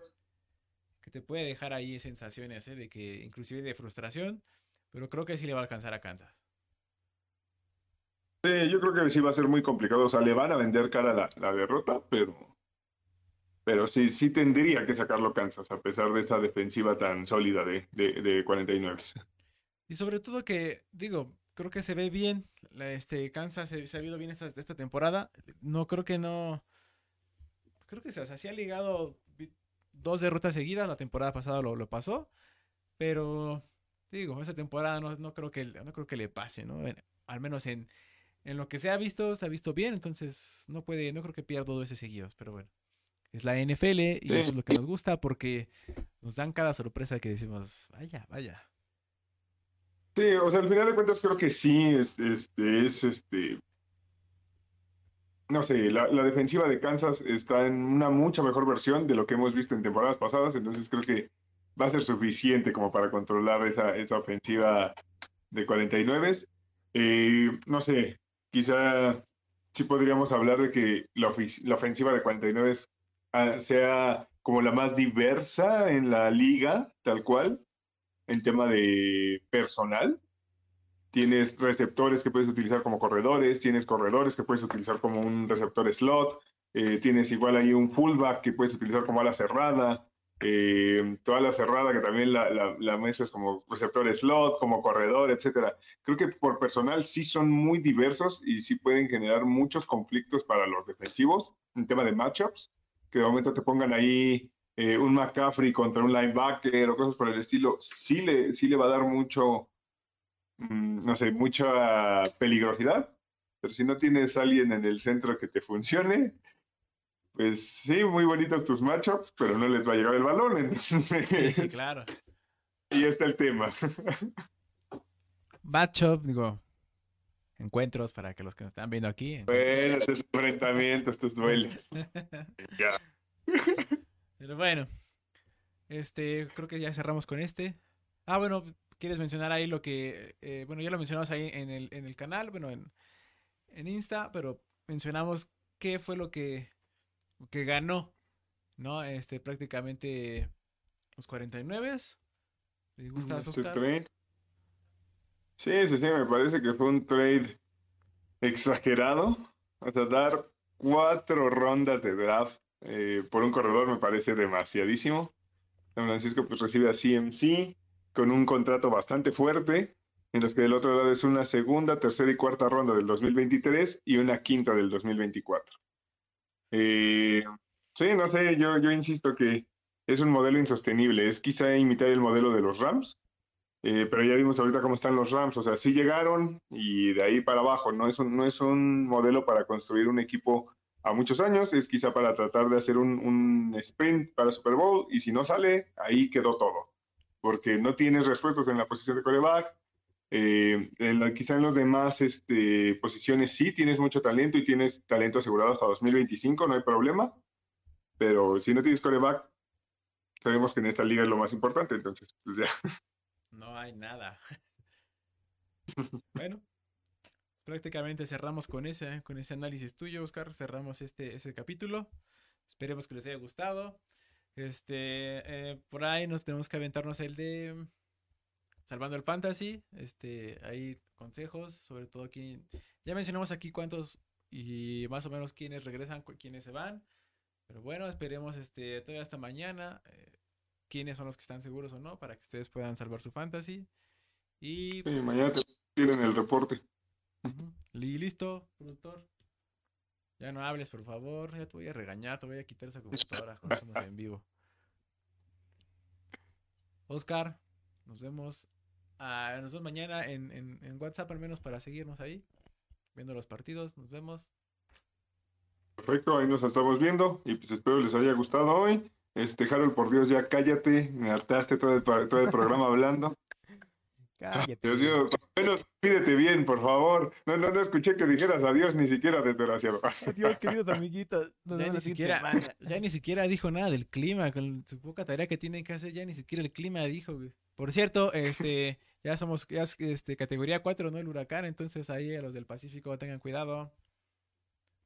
que te puede dejar ahí sensaciones, ¿eh? De que inclusive de frustración, pero creo que sí le va a alcanzar a Kansas. sí, yo creo que sí va a ser muy complicado. O sea, le van a vender cara la, la derrota, pero, pero sí, sí tendría que sacarlo Kansas, a pesar de esa defensiva tan sólida de, de, de 49. Y sobre todo que, digo, creo que se ve bien. Este, Kansas se, se ha visto bien esta, temporada. No creo que no. Creo que se, o sea, sí ha ligado dos derrotas seguidas. La temporada pasada lo, lo pasó. Pero, digo, esta temporada no, no creo que no creo que le pase, ¿no? Al menos en, en lo que se ha visto, se ha visto bien. Entonces, no puede, no creo que pierda dos veces seguidos. Pero bueno. Es la NFL y Sí. eso es lo que nos gusta porque nos dan cada sorpresa que decimos, vaya, vaya. Sí, o sea, al final de cuentas creo que sí es, este, es este, no sé, la, la defensiva de Kansas está en una mucha mejor versión de lo que hemos visto en temporadas pasadas, entonces creo que va a ser suficiente como para controlar esa, esa ofensiva de 49. Eh, no sé, quizá sí podríamos hablar de que la, la ofensiva de 49 ah, sea como la más diversa en la liga, tal cual, en tema de personal. Tienes receptores que puedes utilizar como corredores, tienes corredores que puedes utilizar como un receptor slot, eh, tienes igual ahí un fullback que puedes utilizar como ala cerrada, eh, toda la cerrada que también la, la, la mezclas como receptor slot, como corredor, etcétera. Creo que por personal sí son muy diversos y sí pueden generar muchos conflictos para los defensivos en tema de matchups, que de momento te pongan ahí eh, un McCaffrey contra un linebacker o cosas por el estilo, sí le, sí le va a dar mucho, mm, no sé, mucha peligrosidad. Pero si no tienes a alguien en el centro que te funcione, pues sí, muy bonitos tus matchups, pero no les va a llegar el balón. Entonces, Sí, sí, claro. y está el tema. Matchup, digo, encuentros para que los que nos están viendo aquí. Bueno, estos enfrentamientos, estos duelos. Ya. Pero bueno, este, creo que ya cerramos con este. Ah, bueno, ¿quieres mencionar ahí lo que, eh, bueno, ya lo mencionamos ahí en el, en el canal, bueno, en, en Insta, pero mencionamos qué fue lo que, que ganó, ¿no? Este, prácticamente los 49. ¿Les gusta, Oscar? Sí, sí, sí, me parece que fue un trade exagerado. O sea, dar cuatro rondas de draft eh, por un corredor me parece demasiadísimo. San Francisco pues recibe a CMC con un contrato bastante fuerte, en los que del otro lado es una segunda, tercera y cuarta ronda del 2023 y una quinta del 2024. Eh, sí, no sé, yo, yo insisto que es un modelo insostenible. Es quizá imitar el modelo de los Rams, eh, pero ya vimos ahorita cómo están los Rams. O sea, sí llegaron y de ahí para abajo. No es un, no es un modelo para construir un equipo a muchos años. Es quizá para tratar de hacer un, sprint para Super Bowl y si no sale, ahí quedó todo. Porque no tienes respuestos en la posición de coreback. Eh, en la- quizá en las demás este, posiciones sí tienes mucho talento y tienes talento asegurado hasta 2025, no hay problema. Pero si no tienes coreback, sabemos que en esta liga es lo más importante, entonces, pues ya. No hay nada. bueno, pues prácticamente cerramos con ese, con ese análisis tuyo, Oscar. Cerramos este, este capítulo. Esperemos que les haya gustado. Este, eh, por ahí nos tenemos que aventarnos el de Salvando el Fantasy. Este, hay consejos, sobre todo aquí. Ya mencionamos aquí cuántos y más o menos quiénes regresan, quiénes se van. Pero bueno, esperemos este, todavía hasta mañana. eh, quiénes son los que están seguros o no, para que ustedes puedan salvar su fantasy. Y Sí, mañana te tienen el reporte. Y listo, productor. Ya no hables, por favor. Ya te voy a regañar, te voy a quitar esa computadora cuando estamos en vivo. Oscar, nos vemos. ah, nos vemos mañana en, en- en WhatsApp, al menos para seguirnos ahí. Viendo los partidos. Nos vemos. Perfecto, ahí nos estamos viendo y pues espero les haya gustado hoy. Este, Harold, por Dios, ya cállate, me hartaste todo el, todo el programa hablando. Cállate. Dios mío, por lo menos pídete bien, por favor. No, no, no escuché que dijeras adiós ni siquiera desgraciado. Adiós, queridos amiguitos. Nos Ya ni, siquiera, ya ni siquiera dijo nada del clima. Con su poca tarea que tienen que hacer, ya ni siquiera el clima dijo, güey. Por cierto, este, ya somos ya es, este, categoría 4, ¿no? El huracán. Entonces ahí a los del Pacífico tengan cuidado.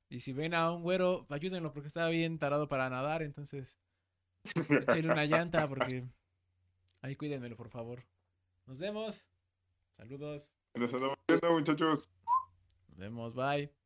Y si ven a un güero, ayúdenlo porque estaba bien tarado para nadar. Entonces, échenle una llanta porque ahí cuídenmelo, por favor. Nos vemos. Saludos. Muchachos. Nos vemos. Bye.